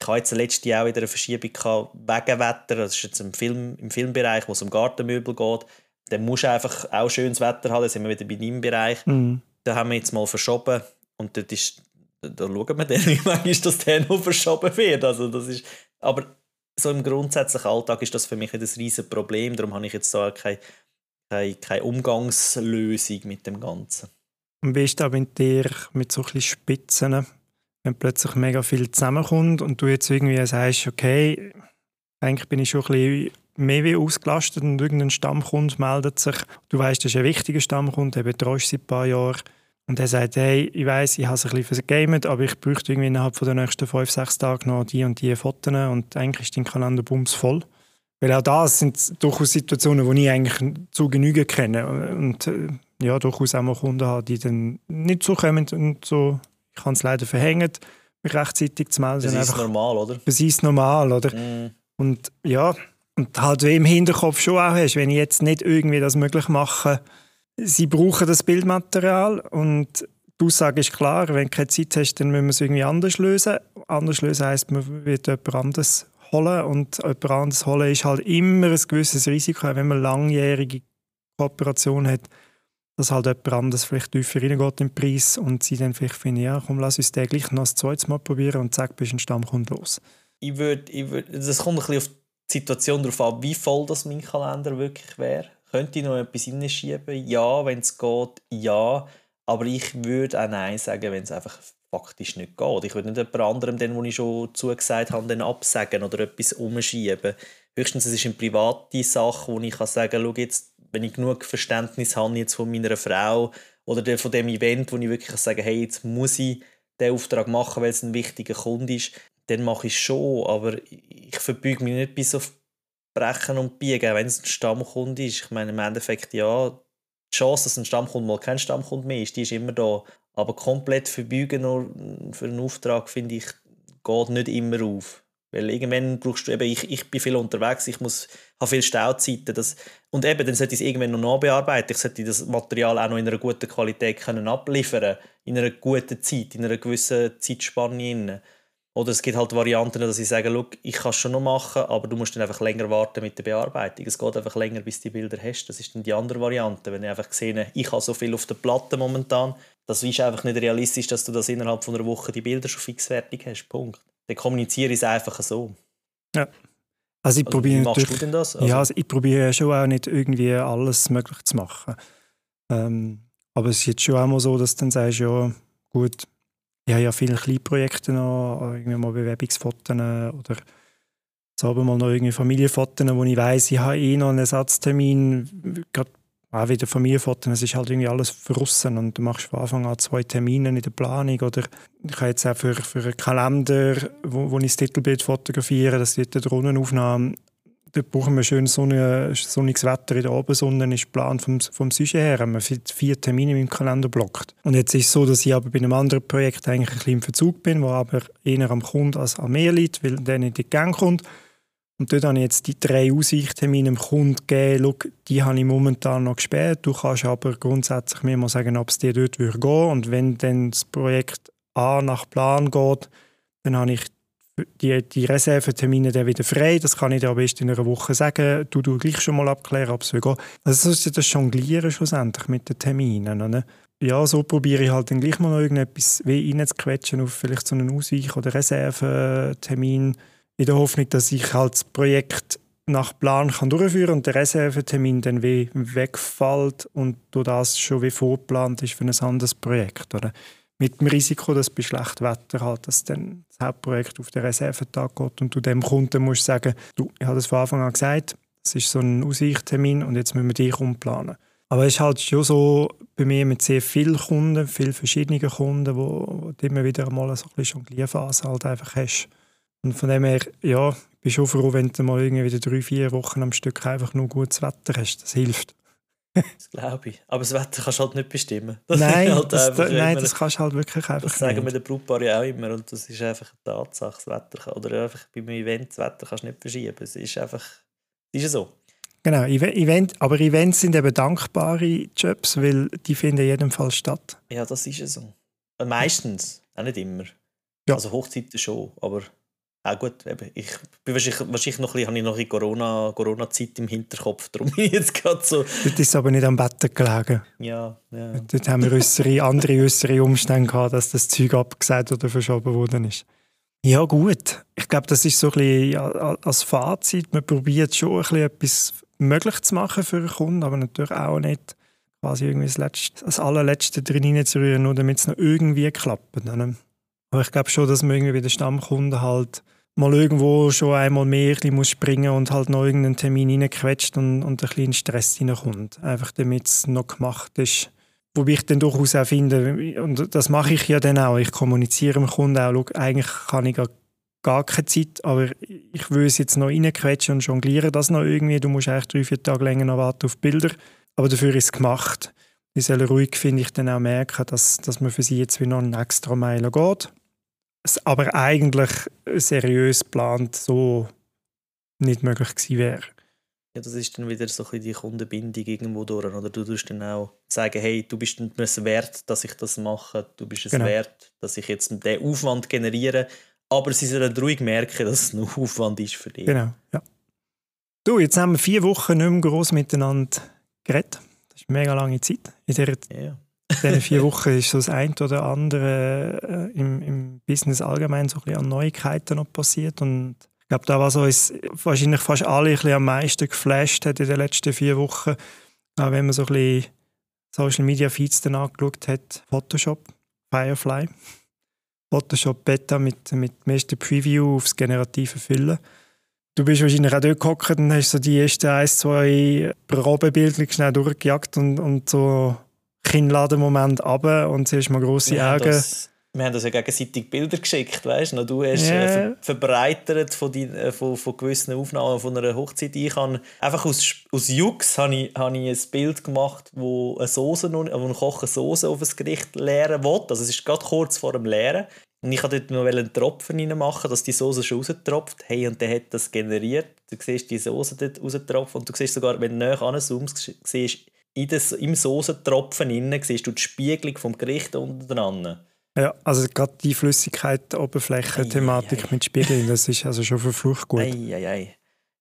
B: Ich hatte jetzt letztes Jahr auch wieder eine Verschiebung wegen Wetter. Das ist jetzt im, Film, im Filmbereich, wo es um Gartenmöbel geht. Dann musst du einfach auch schönes Wetter haben. Da sind wir wieder bei deinem Bereich. Mhm. Da haben wir jetzt mal verschoben. Und dort ist, da schauen wir dann, wie manchmal das dann noch verschoben wird. Also das ist, aber so im grundsätzlichen Alltag ist das für mich ein riesiges Problem. Darum habe ich jetzt so keine, keine, Umgangslösung mit dem Ganzen.
A: Und wie ist das mit dir mit so ein Spitzen? wenn plötzlich mega viel zusammenkommt und du jetzt irgendwie sagst, okay, eigentlich bin ich schon ein bisschen mehr wie ausgelastet und irgendein Stammkunde meldet sich. Du weißt, das ist ein wichtiger Stammkunde, der betreust seit ein paar Jahren. Und er sagt, hey, ich weiß, ich habe es ein bisschen vergamet, aber ich bräuchte irgendwie innerhalb der nächsten fünf, sechs Tage noch die und die Fotos und eigentlich ist dein Kalender bums voll. Weil auch das sind durchaus Situationen, die ich eigentlich zu Genüge kenne und äh, ja, durchaus auch mal Kunden habe, die dann nicht so kommen und so ich habe es leider verhängt. rechtzeitig zu melden.
B: Das ist einfach, normal, oder?
A: Das ist normal, oder? Mm. Und ja, und halt wie im Hinterkopf schon auch hast, wenn ich jetzt nicht irgendwie das möglich mache, sie brauchen das Bildmaterial und die Aussage ist klar, wenn du keine Zeit hast, dann müssen wir es irgendwie anders lösen. Anders lösen heisst, man wird jemand anderes holen und jemand anderes holen ist halt immer ein gewisses Risiko, wenn man langjährige Kooperation hat, dass halt jemand anderes vielleicht tiefer reingeht im Preis und sie dann vielleicht finden, ja komm, lass uns den gleich noch ein zweites Mal probieren und zack, bist ein Stammkunde los.
B: Ich würde, ich würd, das kommt ein bisschen auf die Situation darauf an, wie voll das mein Kalender wirklich wäre. Könnte ich noch etwas hineinschieben? Ja, wenn es geht, ja. Aber ich würde auch Nein sagen, wenn es einfach faktisch nicht geht. Ich würde nicht jemand anderem, den, ich schon zugesagt habe, dann absagen oder etwas umschieben. Höchstens es ist eine private Sache, wo ich kann sagen kann, jetzt, wenn ich genug Verständnis habe jetzt von meiner Frau oder von dem Event, wo ich wirklich sagen kann, hey, jetzt muss ich den Auftrag machen, weil es ein wichtiger Kunde ist, dann mache ich es schon, aber ich verbeuge mich nicht bis auf Brechen und Biegen, wenn es ein Stammkunde ist. Ich meine, im Endeffekt, ja, die Chance, dass ein Stammkunde mal kein Stammkunde mehr ist, die ist immer da. Aber komplett verbeugen nur für einen Auftrag, finde ich, geht nicht immer auf. Weil irgendwann brauchst du eben, ich, ich bin viel unterwegs, ich muss, habe viel Stauzeiten. Das, und eben, dann sollte ich es irgendwann noch nachbearbeiten. Ich sollte das Material auch noch in einer guten Qualität können abliefern in einer guten Zeit, in einer gewissen Zeitspanne. Oder es gibt halt Varianten, dass ich sage, ich kann es schon noch machen, aber du musst dann einfach länger warten mit der Bearbeitung. Es geht einfach länger, bis du die Bilder hast. Das ist dann die andere Variante. Wenn ich einfach sehe, ich habe so viel auf der Platte momentan, das ist einfach nicht realistisch, dass du das innerhalb von einer Woche die Bilder schon fix fertig hast. Punkt. Dann kommuniziere ich es einfach so.
A: Ja. Also ich also, probiere
B: wie machst du denn das?
A: Also, ja, also ich probiere schon auch nicht irgendwie alles möglich zu machen. Ähm, aber es ist jetzt schon auch mal so, dass du dann sagst, ja gut, ich habe ja viele kleine Projekte noch, irgendwie mal Bewerbungsfotos oder selber mal noch irgendwie Familienfotos, wo ich weiss, ich habe eh noch einen Ersatztermin, gerade auch wieder Familienfotos, es ist halt irgendwie alles verrissen und du machst von Anfang an zwei Termine in der Planung oder ich habe jetzt auch für, für einen Kalender, wo, wo ich das Titelbild fotografiere, das ist die Drohnenaufnahme, da brauchen wir schön sonniges Wetter in der Abendsonne, ist geplant vom, vom Sujet her. Wir haben vier Termine im Kalender blockt. Und jetzt ist es so, dass ich aber bei einem anderen Projekt eigentlich ein bisschen im Verzug bin, wo aber eher am Kunden als an mir liegt, weil der nicht in die Gang kommt. Und dort habe ich jetzt die drei Aussichtstermine dem Kunden gegeben. Schau, die habe ich momentan noch gesperrt. Du kannst aber grundsätzlich mir mal sagen, ob es dir dort gehen würde. Und wenn dann das Projekt A nach Plan geht, dann habe ich die, die Reservetermine dann wieder frei. Das kann ich dir aber erst in einer Woche sagen. Du du gleich schon mal abklären, ob es geht. Also das ist das Jonglieren schlussendlich mit den Terminen. Oder? Ja, so probiere ich halt dann gleich mal noch irgendetwas reinzuquetschen auf vielleicht so einen Ausweich- oder Reservetermin in der Hoffnung, dass ich halt das Projekt nach Plan kann durchführen und der Reservetermin dann wie wegfällt und du das schon wie vorgeplant ist für ein anderes Projekt. Oder? Mit dem Risiko, dass bei schlechtem Wetter halt, dass dann das Hauptprojekt auf den Reservetag geht und du dem Kunden musst sagen, du, ich habe das von Anfang an gesagt, es ist so ein Aussichttermin und jetzt müssen wir dich umplanen. Aber es ist halt schon so bei mir mit sehr vielen Kunden, vielen verschiedenen Kunden, wo, wo du immer wieder mal so ein bisschen Jonglierphase halt einfach hast. Und von dem her, ja, ich bin schon froh, wenn du mal irgendwie wieder drei, vier Wochen am Stück einfach nur gutes Wetter hast. Das hilft
B: das glaube ich. Aber das Wetter kannst du halt nicht bestimmen.
A: Das nein, halt das, da, nein das kannst du halt wirklich einfach
B: Das sagen wir den Brautpaaren ja auch immer und das ist einfach eine Tatsache. Das Wetter oder einfach beim Event, das Wetter kannst du nicht verschieben. Es ist einfach, es ist so.
A: Genau, Event, aber Events sind eben dankbare Jobs, weil die finden in jedem Fall statt.
B: Ja, das ist so. Meistens, auch nicht immer. Ja. Also Hochzeiten schon, aber auch gut, eben. ich bin wahrscheinlich, wahrscheinlich noch ein bisschen, habe ich noch ein Corona, Corona-Zeit im Hinterkopf, darum bin ich jetzt gerade so...
A: Dort ist aber nicht am Wetter gelegen.
B: Ja, ja.
A: Dort haben wir äußere, andere äußere Umstände gehabt, dass das Zeug abgesagt oder verschoben worden ist. Ja gut, ich glaube, das ist so ein bisschen als Fazit, man probiert schon ein bisschen etwas möglich zu machen für einen Kunden, aber natürlich auch nicht quasi irgendwie das, Letzte, das allerletzte drin reinzurühren, nur damit es noch irgendwie klappt. Aber ich glaube schon, dass man irgendwie bei den Stammkunden halt mal irgendwo schon einmal mehr muss springen und halt noch irgendeinen Termin reinquetscht und, und ein bisschen Stress reinkommt. Einfach damit es noch gemacht ist. Wobei ich dann durchaus auch finde, und das mache ich ja dann auch, ich kommuniziere dem Kunden auch, schau, eigentlich kann ich gar keine Zeit, aber ich will es jetzt noch reinquetschen und jonglieren das noch irgendwie. Du musst eigentlich drei, vier Tage länger noch warten auf Bilder. Aber dafür ist es gemacht. Die sollen ruhig, finde ich, dann auch merken, dass, dass man für sie jetzt wie noch einen extra Meilen geht es aber eigentlich seriös geplant so nicht möglich gewesen wäre.
B: Ja, das ist dann wieder so ein die Kundenbindung irgendwo durch. Oder du tust dann auch sagen, hey, du bist es wert, dass ich das mache. Du bist es genau. wert, dass ich jetzt den Aufwand generiere. Aber sie sollen ruhig merken, dass es ein Aufwand ist für dich.
A: Genau, ja. Du, jetzt haben wir vier Wochen nicht mehr gross miteinander geredet. Das ist eine mega lange Zeit. In dieser, ja. Diesen vier Wochen ist so das eine oder andere äh, im, im Business allgemein so ein bisschen an Neuigkeiten noch passiert. Und ich glaube, da was uns wahrscheinlich fast alle ein bisschen am meisten geflasht hat in den letzten vier Wochen, auch wenn man so ein bisschen Social Media Feeds dann angeschaut hat, Photoshop, Firefly. Photoshop Beta mit, mit dem ersten Preview aufs generative Füllen. Du bist wahrscheinlich auch dort gehockt und hast so die ersten ein, zwei Probebilder schnell durchgejagt und, und so Kinnladen-Moment runter und siehst mal grosse
B: wir
A: Augen.
B: Das, wir haben uns ja gegenseitig Bilder geschickt, weißt du? Du hast yeah. äh, ver verbreitert von, die, äh, von, von gewissen Aufnahmen von einer Hochzeit. Ich habe einfach aus, aus Jux habe ich, habe ich ein Bild gemacht, wo eine Soße, wo ein Koch eine Soße auf ein Gericht leeren will. Also es ist gerade kurz vor dem Leeren. Und ich wollte dort noch einen Tropfen reinmachen, dass die Soße schon raustropft. Hey, und der hat das generiert. Du siehst die Soße dort raustropfen und du siehst sogar, wenn du näher anzoomst, siehst in des, im Soßentropfen innen siehst du die Spiegelung vom Gericht unten dran.
A: Ja, also gerade die Flüssigkeit, Oberfläche-Thematik mit Spiegeln, das ist also schon verflucht gut.
B: Ei, ei, ei.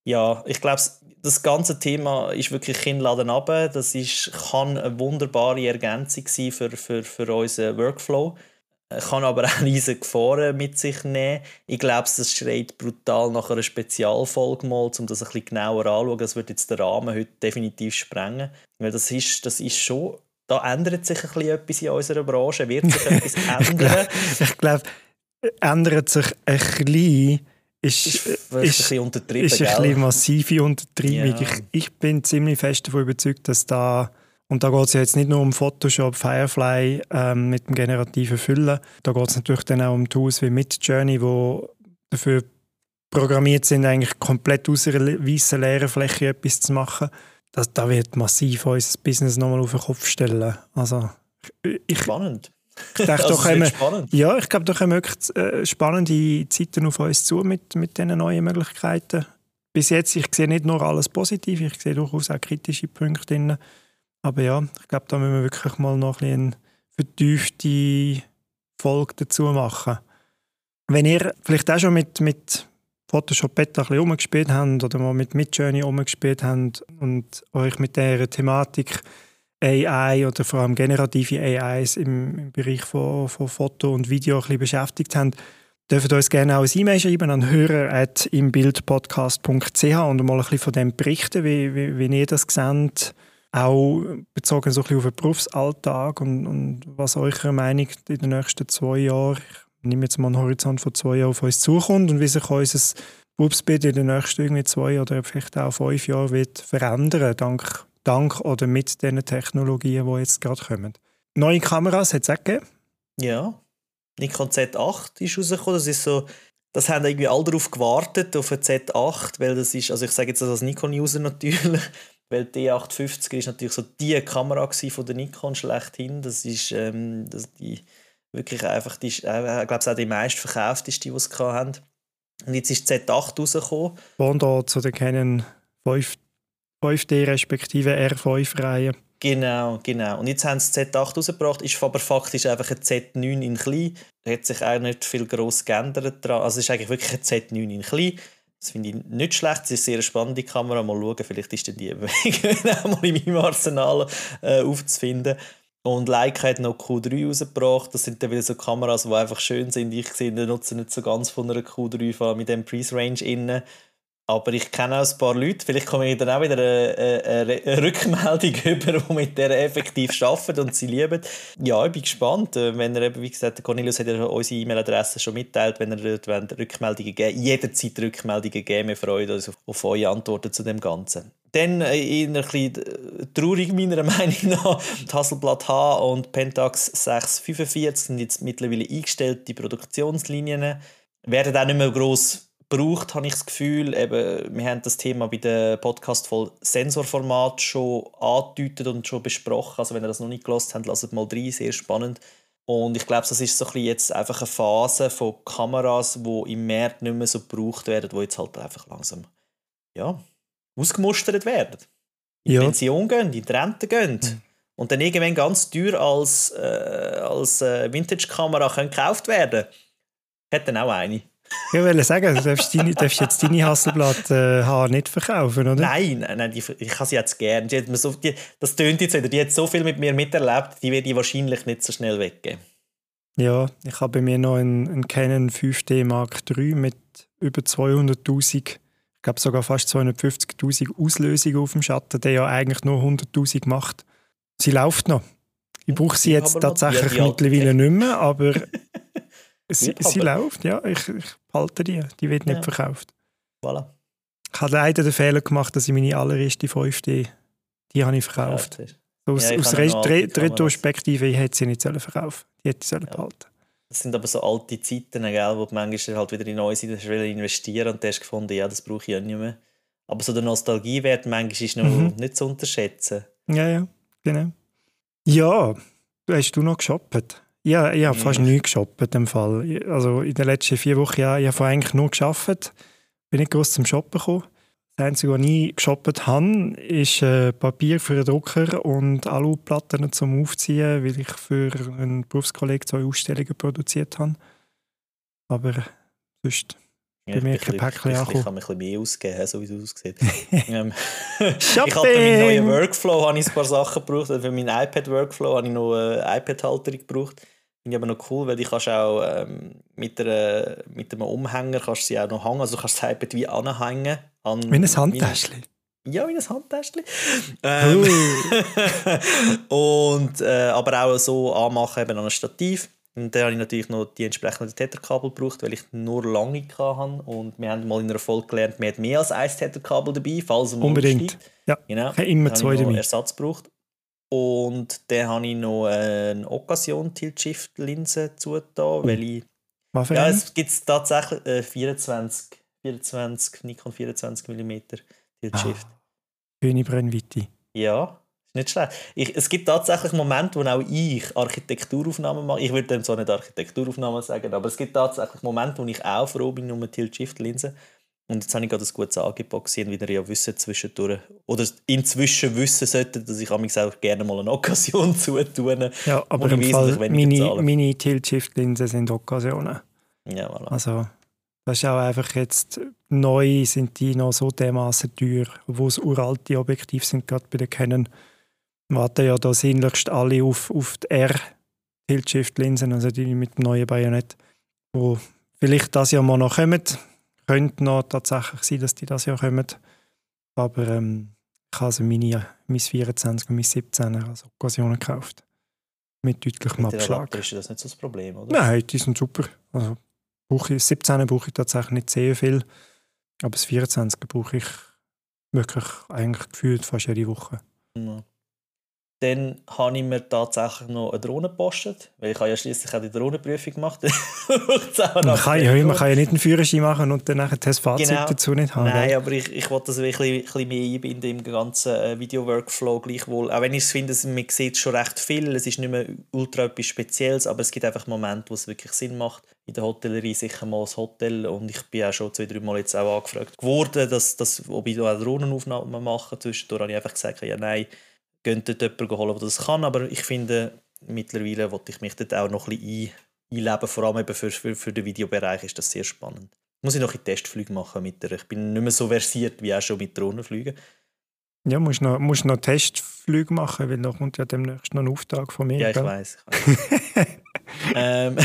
B: Ja, ich glaube, das ganze Thema ist wirklich Kinnladen ab. Das ist, kann eine wunderbare Ergänzung sein für, für, für unseren Workflow kann aber auch riesige Gefahren mit sich nehmen. Ich glaube, das schreit brutal nach einer Spezialfolge mal, um das ein bisschen genauer anzuschauen. Das wird jetzt den Rahmen heute definitiv sprengen. Weil das ist, das ist schon, da ändert sich ein bisschen etwas in unserer Branche, wird sich etwas ändern.
A: ich glaube, ändert sich ein bisschen
B: ist, ist, ist, ein bisschen untertrieben.
A: Ist ein bisschen massive Untertreibung. Ja. Ich, ich bin ziemlich fest davon überzeugt, dass da und da geht es jetzt nicht nur um Photoshop, Firefly ähm, mit dem generativen Füllen. Da geht es natürlich dann auch um Tools wie Midjourney, die dafür programmiert sind, eigentlich komplett aus einer weißen leeren Fläche etwas zu machen. Das, da wird massiv unser Business nochmal auf den Kopf stellen. Also,
B: ich, spannend.
A: Ich denke, also, doch spannend. Ja, ich glaube, da kommen wirklich äh, spannende Zeiten auf uns zu mit, mit diesen neuen Möglichkeiten. Bis jetzt, ich sehe nicht nur alles positiv, ich sehe durchaus auch kritische Punkte drin. Aber ja, ich glaube, da müssen wir wirklich mal noch ein vertiefte Folge dazu machen. Wenn ihr vielleicht auch schon mit, mit Photoshop Beta ein bisschen umgespielt habt oder mal mit Midjourney umgespielt habt und euch mit der Thematik AI oder vor allem generative AIs im, im Bereich von, von Foto und Video ein bisschen beschäftigt habt, dürft ihr uns gerne auch ein E-Mail schreiben an hörer.imbildpodcast.ch und mal ein bisschen von dem berichten, wie, wie, wie ihr das seht auch bezogen so ein bisschen auf den Berufsalltag und, und was eurer Meinung in den nächsten zwei Jahren, nehme jetzt mal einen Horizont von zwei Jahren auf uns zukommt und wie sich unser Berufsbild in den nächsten irgendwie zwei oder vielleicht auch fünf Jahren wird verändern, dank, dank oder mit den Technologien, die jetzt gerade kommen. Neue Kameras hat es auch gegeben.
B: Ja, Nikon Z8 ist rausgekommen, das ist so das haben irgendwie alle darauf gewartet, auf ein Z8, weil das ist, also ich sage jetzt das als Nikon-User natürlich, weil die D850 ist natürlich so die Kamera von der Nikon schlechthin. Das ist ähm, das, die wirklich einfach, die, äh, ich glaube, es auch die meistverkaufteste, die sie haben. Und jetzt ist Z8 rausgekommen.
A: Pendant zu der Canon 5, 5D respektive R5-Reihe.
B: Genau, genau. Und jetzt haben sie Z8 rausgebracht, ist aber faktisch einfach ein Z9 in klein. Da hat sich auch nicht viel gross geändert dran. Also es ist eigentlich wirklich ein Z9 in klein. Das finde ich nicht schlecht. Es ist eine sehr spannende Kamera. Mal schauen, vielleicht ist die auch mal in meinem Arsenal äh, aufzufinden. Und Leica hat noch Q3 rausgebracht. Das sind dann wieder so Kameras, die einfach schön sind. Ich sehe, die nutzen nicht so ganz von einer Q3 mit dem Price Range innen. Aber ich kenne auch ein paar Leute, vielleicht komme ich dann auch wieder eine, eine, eine Rückmeldung über, die mit der effektiv arbeiten und sie lieben. Ja, ich bin gespannt. Äh, wenn er eben, wie gesagt, Cornelius hat ja unsere E-Mail-Adresse schon mitteilt, wenn er dort Rückmeldungen geben jederzeit Rückmeldungen geben. Wir freuen uns auf, auf eure Antworten zu dem Ganzen. Dann äh, eher ein bisschen äh, traurig meiner Meinung nach. Die Hasselblad H und Pentax 645 sind jetzt mittlerweile eingestellt, die Produktionslinien. Werden auch nicht mehr gross braucht, habe ich das Gefühl. Eben, wir haben das Thema bei dem Podcast voll Sensorformat schon angedeutet und schon besprochen. Also wenn ihr das noch nicht gelost habt, lasst mal rein, sehr spannend. Und ich glaube, das ist so ein bisschen jetzt einfach eine Phase von Kameras, die im März nicht mehr so gebraucht werden, die jetzt halt einfach langsam ja, ausgemustert werden. In ja. Pension gehen, in die Rente gehen. Mhm. Und dann irgendwann ganz teuer als, äh, als äh, Vintage-Kamera gekauft werden. Hat dann auch eine.
A: Ich wollte sagen, du darfst, deine, darfst jetzt deine Hasselblatt äh, nicht verkaufen, oder?
B: Nein, nein die, ich habe sie jetzt gern. Die hat so, die, das tönt jetzt wieder. Die hat so viel mit mir miterlebt, die werde ich wahrscheinlich nicht so schnell weggeben.
A: Ja, ich habe bei mir noch einen, einen Canon 5D Mark III mit über 200'000, ich glaube sogar fast 250'000 Auslösungen auf dem Schatten, der ja eigentlich nur 100'000 macht. Sie läuft noch. Ich brauche sie jetzt tatsächlich mittlerweile nicht mehr, aber sie, sie läuft, ja. Ich, ich behalte die. Die wird nicht ja. verkauft.
B: Voilà.
A: Ich habe leider den Fehler gemacht, dass ich meine allererste 5D, die habe ich verkauft. Ja, so aus, ja, aus Retrospektive, ich hätte sie nicht sollen verkaufen Die hätte ich sollen behalten
B: das sind aber so alte Zeiten, gell, wo du manchmal halt wieder in neue Seiten investieren und du hast gefunden, ja, das brauche ich ja nicht mehr. Aber so der Nostalgiewert manchmal ist noch mhm. nicht zu unterschätzen.
A: Ja, ja, genau. Ja, hast du noch geshoppt? Ja, ich habe fast nie geshoppt im Fall. Also in den letzten vier Wochen, ja, ich habe eigentlich nur geschafft. Bin nicht groß zum Shoppen gekommen. Das Einzige, was ich geshoppt habe, ist äh, Papier für einen Drucker und Aluplatten zum Aufziehen, weil ich für einen Berufskollegen zwei Ausstellungen produziert habe. Aber sonst bei mir kein Päckchen
B: angekommen. Ich kann mir ein bisschen mehr ausgeben, so wie es aussieht. ähm, ich habe für meinen neuen Workflow habe ich ein paar Sachen gebraucht. Für meinen iPad-Workflow habe ich noch eine iPad-Halterung gebraucht. Finde ich aber noch cool, weil die kannst auch ähm, mit, einer, mit einem Umhänger kannst sie auch noch hängen. Also du kannst das iPad wie anhängen. An
A: wie ein Handtäschchen.
B: Ja, wie ein Handtäschchen. Ähm, und, äh, aber auch so anmachen eben an ein Stativ. Und dann habe ich natürlich noch die entsprechenden Tetherkabel gebraucht, weil ich nur lange hatte. Und wir haben mal in einer Folge gelernt, man hat mehr als ein Tetherkabel dabei, falls
A: man Unbedingt. Ja,
B: genau.
A: Ich immer zwei dabei.
B: Ersatz gebraucht. Und dann habe ich noch eine Occasion Tilt Shift Linse zugetan, weil ich Was für ja, es gibt tatsächlich äh, 24, 24, Nikon 24 mm Tilt Shift. Ah,
A: schöne Brennweite.
B: Ja, ist nicht schlecht. Ich, es gibt tatsächlich Momente, wo auch ich Architekturaufnahmen mache. Ich würde dem zwar nicht Architekturaufnahmen sagen, aber es gibt tatsächlich Momente, wo ich auch froh bin um eine Tilt Shift Linse. Und jetzt habe ich gerade ein gutes Angebot gesehen, wie ihr ja wissen zwischendurch, oder inzwischen wissen sollte, dass ich mich auch gerne mal eine Occasion zutun.
A: Ja, aber im Fall meine, meine Tilt-Shift-Linsen sind Occasionen.
B: Ja, voilà.
A: Also das ist auch einfach jetzt, neu sind die noch so dermaßen teuer, wo es uralte Objektive sind, gerade bei den Canon, warten ja da sinnlichst alle auf, auf die R Tilt-Shift-Linsen, also die mit dem neuen Bajonett, wo vielleicht das ja mal noch kommen könnte noch tatsächlich sein, dass die das Jahr kommen. Aber ähm, ich habe also meine, mein 24 und mein 17 als Occasionen gekauft. Mit deutlichem mit Abschlag.
B: ist das nicht so das Problem, oder?
A: Nein, die sind super. Also, brauche ich, 17 brauche ich tatsächlich nicht sehr viel. Aber das 24 brauche ich wirklich eigentlich gefühlt fast jede Woche.
B: Ja. Dann habe ich mir tatsächlich noch eine Drohne gepostet, weil ich habe ja schließlich auch die Drohnenprüfung gemacht.
A: man, kann ja, man kann ja nicht einen Führerschein machen und dann das Fahrzeug genau. dazu nicht haben.
B: Nein, aber ich, ich wollte das ein bisschen, ein bisschen mehr einbinden im ganzen äh, Video-Workflow gleichwohl. Auch wenn ich es finde, man sieht schon recht viel, es ist nicht mehr ultra etwas Spezielles, aber es gibt einfach Momente, wo es wirklich Sinn macht. In der Hotellerie sicher mal das Hotel und ich bin auch schon zwei, drei Mal jetzt auch angefragt geworden, dass, dass, ob ich da auch Drohnenaufnahmen mache. Zwischendurch habe ich einfach gesagt, ja nein, gehen dort jemanden holen, der das kann. Aber ich finde, mittlerweile wollte ich mich dort auch noch ein bisschen einleben. Vor allem eben für, für, für den Videobereich ist das sehr spannend. Muss ich noch ein Testflüge machen mit der. Ich bin nicht mehr so versiert wie auch schon mit Drohnenflügen.
A: Ja, musst noch, musst noch Testflüge machen, weil da kommt ja demnächst noch ein Auftrag von mir.
B: Ja, ich weiß. ähm,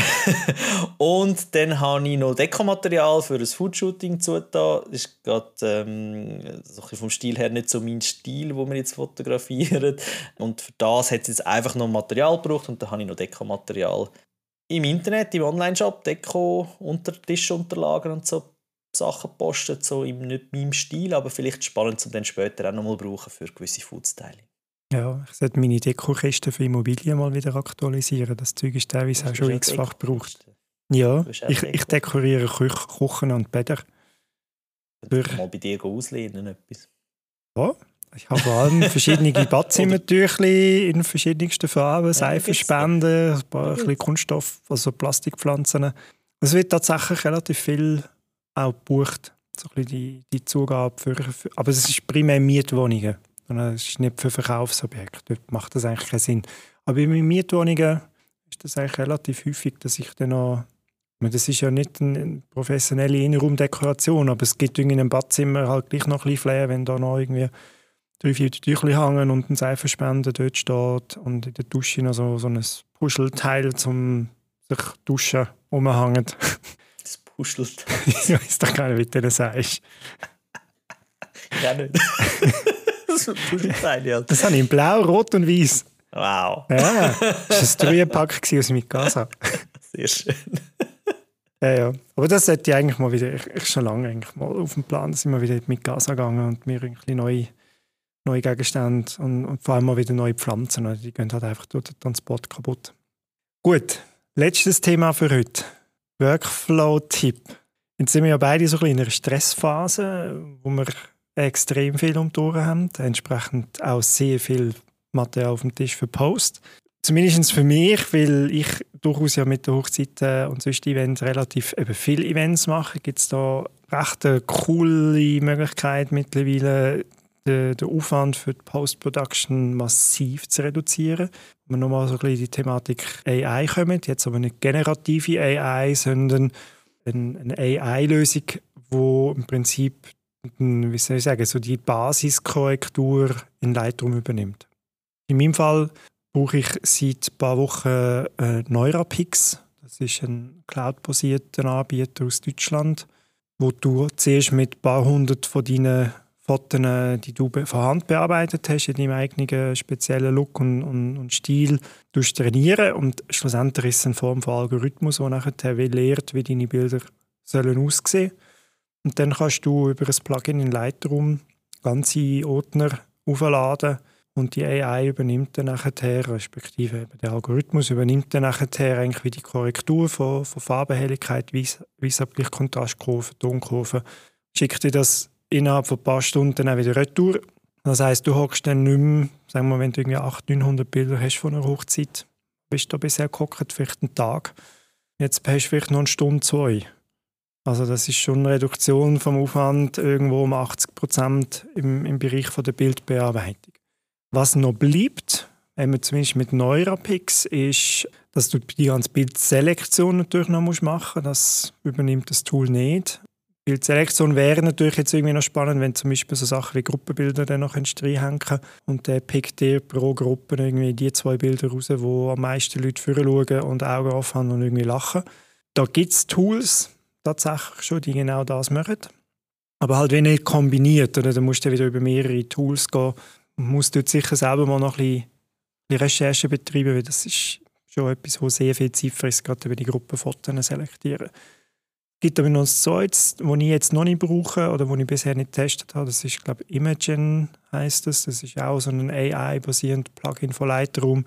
B: und dann habe ich noch Dekomaterial für ein Foodshooting zugetan. Das ist gerade ähm, vom Stil her nicht so mein Stil, wo wir jetzt fotografieren. Und für das hat es jetzt einfach noch Material gebraucht und dann habe ich noch Dekomaterial im Internet, im Online-Shop, Deko, unter Tischunterlagen und so Sachen gepostet, so im nicht meinem Stil, aber vielleicht spannend, um dann später auch nochmal brauchen für gewisse Foodstyling.
A: Ja, ich sollte meine Dekokiste für Immobilien mal wieder aktualisieren. Das Zeug ist teilweise auch schon x-fach gebraucht. Ja, ich, ich dekoriere Küchen und Bäder.
B: Für... mal bei dir auslehnen etwas.
A: Ja, Ich habe vor allem verschiedene Badzimmertüchli in verschiedensten Farben, Seifenspenden, ein paar ein bisschen Kunststoff, also Plastikpflanzen. Es wird tatsächlich relativ viel auch gebucht, so ein die, die Zugabe für, aber es ist primär Mietwohnungen. Es ist nicht für Verkaufsobjekte. Dort macht das eigentlich keinen Sinn. Aber bei Mietwohnungen ist das eigentlich relativ häufig, dass ich dann noch das ist ja nicht eine professionelle Innenraumdekoration, aber es gibt in einem Badzimmer halt gleich noch ein bisschen Flair, wenn da noch irgendwie drei, vier Tücher hängen und ein Seifenspender dort steht und in der Dusche noch so, so ein Puschelteil zum sich duschen umhängt.
B: Das Puschelteil?
A: ich weiß doch gar nicht, wie du das sagst.
B: ja, nicht. das ja.
A: Das habe ich in blau, rot und weiß.
B: Wow.
A: Ja, das war ein Dreierpack aus Mikasa.
B: Sehr schön.
A: Ja, ja. Aber das sollte ich eigentlich mal wieder, ich, ich schon lange eigentlich mal auf dem Plan, ich mal wieder mit Gas gegangen und mir irgendwie neue, neue Gegenstände und, und, vor allem mal wieder neue Pflanzen. Die gehen halt einfach durch den Transport kaputt. Gut, letztes Thema für heute. Workflow-Tipp. Jetzt sind wir ja beide so ein in einer Stressphase, wo wir extrem viel um die haben, entsprechend auch sehr viel Material auf dem Tisch für Post. Zumindest für mich, weil ich durchaus ja mit den Hochzeiten und sonst Events relativ eben viele Events mache, gibt es da recht eine coole Möglichkeit mittlerweile, den, den Aufwand für die Post-Production massiv zu reduzieren. Wenn wir nochmal so ein bisschen in die Thematik AI kommen, jetzt aber nicht generative AI, sondern eine AI-Lösung, wo im Prinzip wie soll ich sagen, so die Basiskorrektur in Lightroom übernimmt. In meinem Fall brauche ich seit ein paar Wochen äh, Neurapix. Das ist ein cloud-basierter Anbieter aus Deutschland, wo du zuerst mit ein paar hundert von deinen Fotos, die du von Hand bearbeitet hast, in deinem eigenen speziellen Look und, und, und Stil trainieren und schlussendlich ist es eine Form von Algorithmus, der nachher lehrt, wie deine Bilder sollen aussehen Und dann kannst du über ein Plugin in Lightroom ganze Ordner aufladen und die AI übernimmt dann nachher, respektive der Algorithmus übernimmt dann nachher eigentlich wie die Korrektur von, von Farbenhelligkeit, Weißabgleich, Kontrastkurve, Tonkurve, schickt dir das innerhalb von ein paar Stunden auch wieder retour. Das heißt, du hockst dann nicht mehr, sagen wir, wenn du irgendwie 800, 900 Bilder hast von einer Hochzeit, bist du bisher gehockt, vielleicht einen Tag. Jetzt hast du vielleicht noch eine Stunde, zwei. Also das ist schon eine Reduktion vom Aufwand irgendwo um 80 Prozent im, im Bereich von der Bildbearbeitung. Was noch bleibt, wenn man zumindest mit Neurapix, ist, dass du die ganze Bildselektion natürlich noch machen musst. Das übernimmt das Tool nicht. Bildselektion wäre natürlich jetzt irgendwie noch spannend, wenn zum Beispiel so Sachen wie Gruppenbilder dann noch reinhängen und der pickt dir pro Gruppe irgendwie die zwei Bilder raus, wo am meisten Leute schauen und Augen haben und irgendwie lachen. Da gibt es Tools tatsächlich schon, die genau das machen. Aber halt wie nicht kombiniert, oder? Da musst du wieder über mehrere Tools gehen man muss dort sicher selber mal noch ein bisschen Recherche betreiben, weil das ist schon etwas, wo sehr viel Zeit frisst, gerade über die Gruppenfotos selektieren. Es gibt aber noch ein zweites, das ich jetzt noch nicht brauche oder das ich bisher nicht getestet habe. Das ist, glaube ich, Imagen heißt das. Das ist auch so ein AI-basiertes Plugin von Lightroom,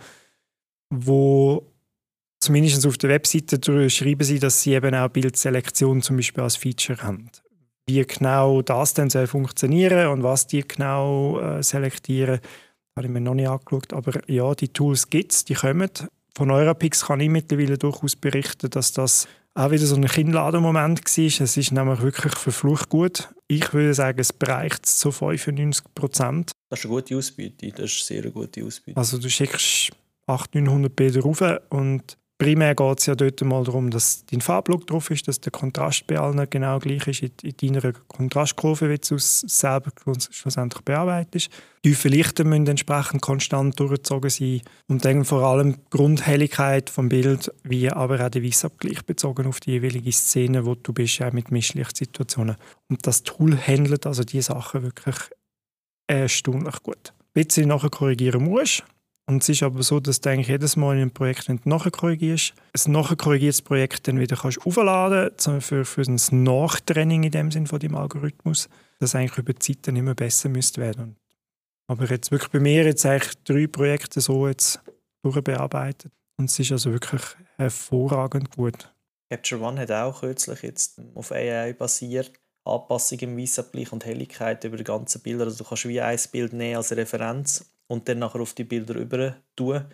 A: wo zumindest auf der Webseite schreiben sie, dass sie eben auch Bildselektion zum Beispiel als Feature haben wie genau das dann soll funktionieren und was die genau äh, selektieren, habe ich mir noch nicht angeschaut. Aber ja, die Tools gibt es, die kommen. Von Eurapix kann ich mittlerweile durchaus berichten, dass das auch wieder so ein Kinnladenmoment war. Es ist nämlich wirklich verflucht gut. Ich würde sagen, es bereicht zu 95 Prozent.
B: Das ist eine gute Ausbeute. Das ist eine sehr gute Ausbeute.
A: Also du schickst 800, 900 Bilder rauf und primär geht es ja dort mal darum, dass dein Farblook drauf ist, dass der Kontrast bei allen genau gleich ist in, in deiner Kontrastkurve, wie du es selber schlussendlich bearbeitest. Die tiefen Lichter müssen entsprechend konstant durchgezogen sein und dann vor allem die Grundhelligkeit vom Bild, wie aber auch der Weißabgleich bezogen auf die jeweilige Szene, wo du bist, auch mit Mischlichtsituationen. Und das Tool handelt also diese Sachen wirklich erstaunlich gut. Ein bisschen nachher korrigieren musst, und es ist aber so, dass du eigentlich jedes Mal in einem Projekt, wenn du nachher korrigierst, ein nachher korrigiertes Projekt dann wieder kannst aufladen kannst, für, für ein Nachtraining in dem Sinn von dem Algorithmus, das eigentlich über die Zeit dann immer besser müsste werden. Aber jetzt wirklich bei mir jetzt eigentlich drei Projekte so jetzt durchbearbeitet und es ist also wirklich hervorragend gut.
B: Capture One hat auch kürzlich jetzt auf AI basiert Anpassung im Weißabgleich und Helligkeit über die ganzen Bilder. Also du kannst wie ein Bild nehmen als Referenz und dann nachher auf die Bilder über tun.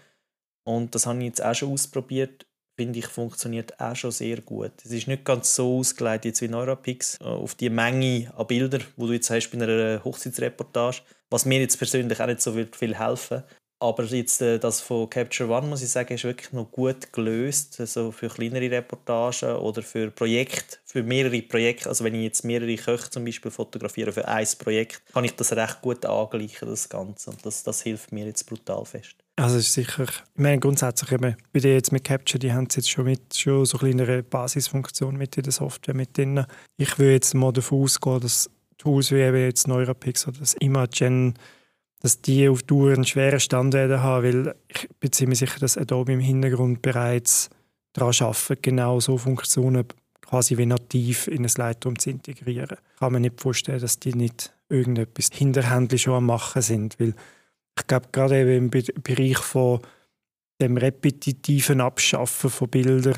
B: Und das habe ich jetzt auch schon ausprobiert. Finde ich, funktioniert auch schon sehr gut. Es ist nicht ganz so ausgelegt jetzt wie Neurapix äh, auf die Menge an Bildern, wo du jetzt hast bei einer Hochzeitsreportage, was mir jetzt persönlich auch nicht so viel helfen. Aber jetzt äh, das von Capture One, muss ich sagen, ist wirklich noch gut gelöst. Also für kleinere Reportagen oder für Projekte, für mehrere Projekte. Also wenn ich jetzt mehrere Köche zum Beispiel fotografiere für ein Projekt, kann ich das recht gut angleichen, das Ganze. Und das, das hilft mir jetzt brutal fest.
A: Also ist sicher, ich meine grundsätzlich eben, bei dir jetzt mit Capture, die haben es jetzt schon mit schon so kleinere Basisfunktion mit in der Software mit drin. Ich würde jetzt mal davon ausgehen, dass Tools wie eben jetzt Neurapix oder das Imagen dass die auf Dauer einen schweren Stand werden haben, weil ich bin ziemlich sicher, dass Adobe im Hintergrund bereits daran arbeitet, genau so Funktionen quasi wie nativ in ein Lightroom zu integrieren. Ich kann mir nicht vorstellen, dass die nicht irgendetwas hinterhändlich schon am machen sind, weil ich glaube, gerade eben im Bereich von dem repetitiven Abschaffen von Bildern,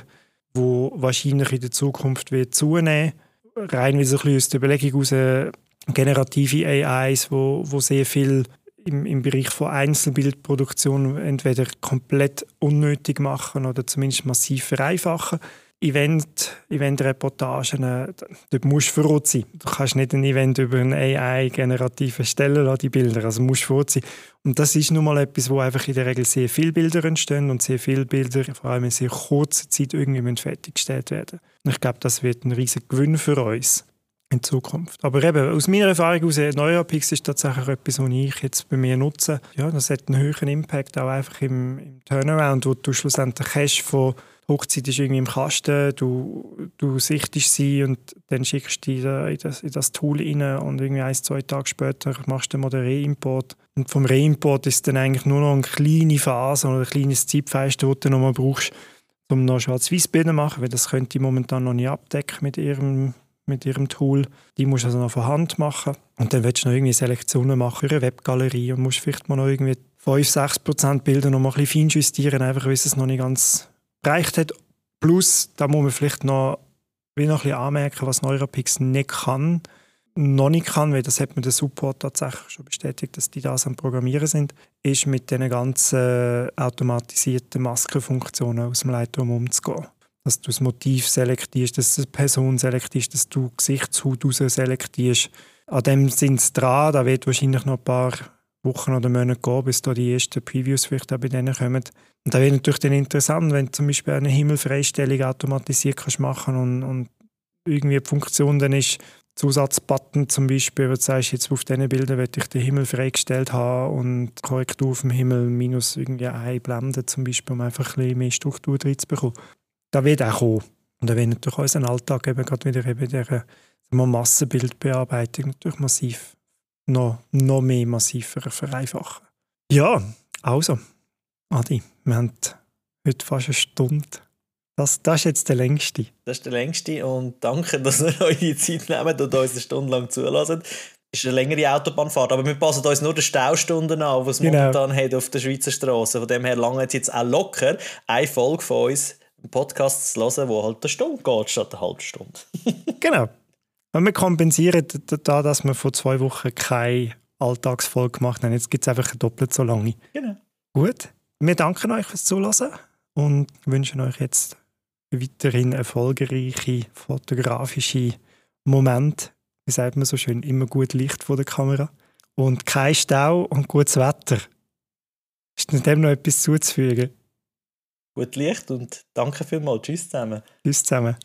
A: wo wahrscheinlich in der Zukunft wird zunehmen, rein wie so ein bisschen aus der Überlegung heraus, generative AIs, wo, wo sehr viel im, im Bereich von Einzelbildproduktion entweder komplett unnötig machen oder zumindest massiv vereinfachen. Event, Event-Reportagen, äh, dort musst du verrückt sein. Du kannst nicht ein Event über eine AI-generative Stelle lassen, die Bilder, also musst du verrückt sein. Und das ist nun mal etwas, wo einfach in der Regel sehr viele Bilder entstehen und sehr viele Bilder, vor allem in sehr kurzer Zeit, irgendwie fertiggestellt werden. Und ich glaube, das wird ein riesiger Gewinn für uns in Zukunft. Aber eben, aus meiner Erfahrung aus Neurapix ist tatsächlich etwas, was ich jetzt bei mir nutze. Ja, das hat einen höheren Impact auch einfach im, im Turnaround, wo du schlussendlich hast von Hochzeit ist irgendwie im Kasten, du, du sichtest sie und dann schickst du die in das, in das Tool rein und irgendwie ein, zwei Tage später machst du mal den Reimport. Und vom Reimport ist dann eigentlich nur noch eine kleine Phase oder ein kleines Zeitfenster, das du noch mal brauchst, um noch Schwarz-Weiß-Bilder zu machen, weil das könnte ich momentan noch nicht abdecken mit ihrem mit ihrem Tool. Die musst du also noch von Hand machen. Und dann willst du noch irgendwie Selektionen machen für eine Webgalerie und musst vielleicht mal noch irgendwie 5-6% Bilder noch mal ein bisschen feinjustieren, einfach weil es noch nicht ganz gereicht hat. Plus, da muss man vielleicht noch, will noch ein bisschen anmerken, was Neurapix nicht kann, noch nicht kann, weil das hat mir der Support tatsächlich schon bestätigt, dass die das am Programmieren sind, ist mit den ganzen automatisierten Maskenfunktionen aus dem Lightroom umzugehen dass du das Motiv selektierst, dass du die Person selektierst, dass du Gesichtshaut raus selektierst. An dem sind sie dran. Da wird wahrscheinlich noch ein paar Wochen oder Monate gehen, bis da die ersten Previews vielleicht auch bei denen kommen. Und da wird natürlich dann interessant, wenn du zum Beispiel eine Himmelfreistellung automatisiert kannst machen und, und irgendwie die Funktion dann ist, Zusatzbutton zum Beispiel, wo du sagst, jetzt auf diesen Bildern möchte ich den Himmel freigestellt haben und Korrektur auf dem Himmel minus irgendwie eine Blende zum Beispiel, um einfach ein bisschen mehr Struktur drin das wird auch kommen. Und da wird natürlich unseren Alltag eben gerade wieder eben der Massenbildbearbeitung natürlich massiv noch, noch mehr massiver vereinfachen. Ja, also, Adi, wir haben heute fast eine Stunde. Das, das ist jetzt der längste.
B: Das ist der längste und danke, dass ihr euch die Zeit nehmt und uns eine Stunde lang zulassen. Es ist eine längere Autobahnfahrt, aber wir passen uns nur die Staustunden an, die es genau. momentan hat auf der Schweizer Straße. Von dem her lange jetzt auch locker eine Folge von uns Podcast zu hören, wo halt eine Stunde geht statt eine halbe Stunde.
A: genau. Und wir kompensieren da, dass wir vor zwei Wochen keine Alltagsfolge gemacht haben. Jetzt gibt es einfach doppelt so lange.
B: Genau.
A: Gut. Wir danken euch fürs Zulassen und wünschen euch jetzt weiterhin erfolgreiche fotografische Momente. Wie sagt man so schön? Immer gut Licht vor der Kamera. Und kein Stau und gutes Wetter. Ist dem noch etwas zuzufügen?
B: Gut Licht und danke vielmals. Tschüss zusammen.
A: Tschüss zusammen.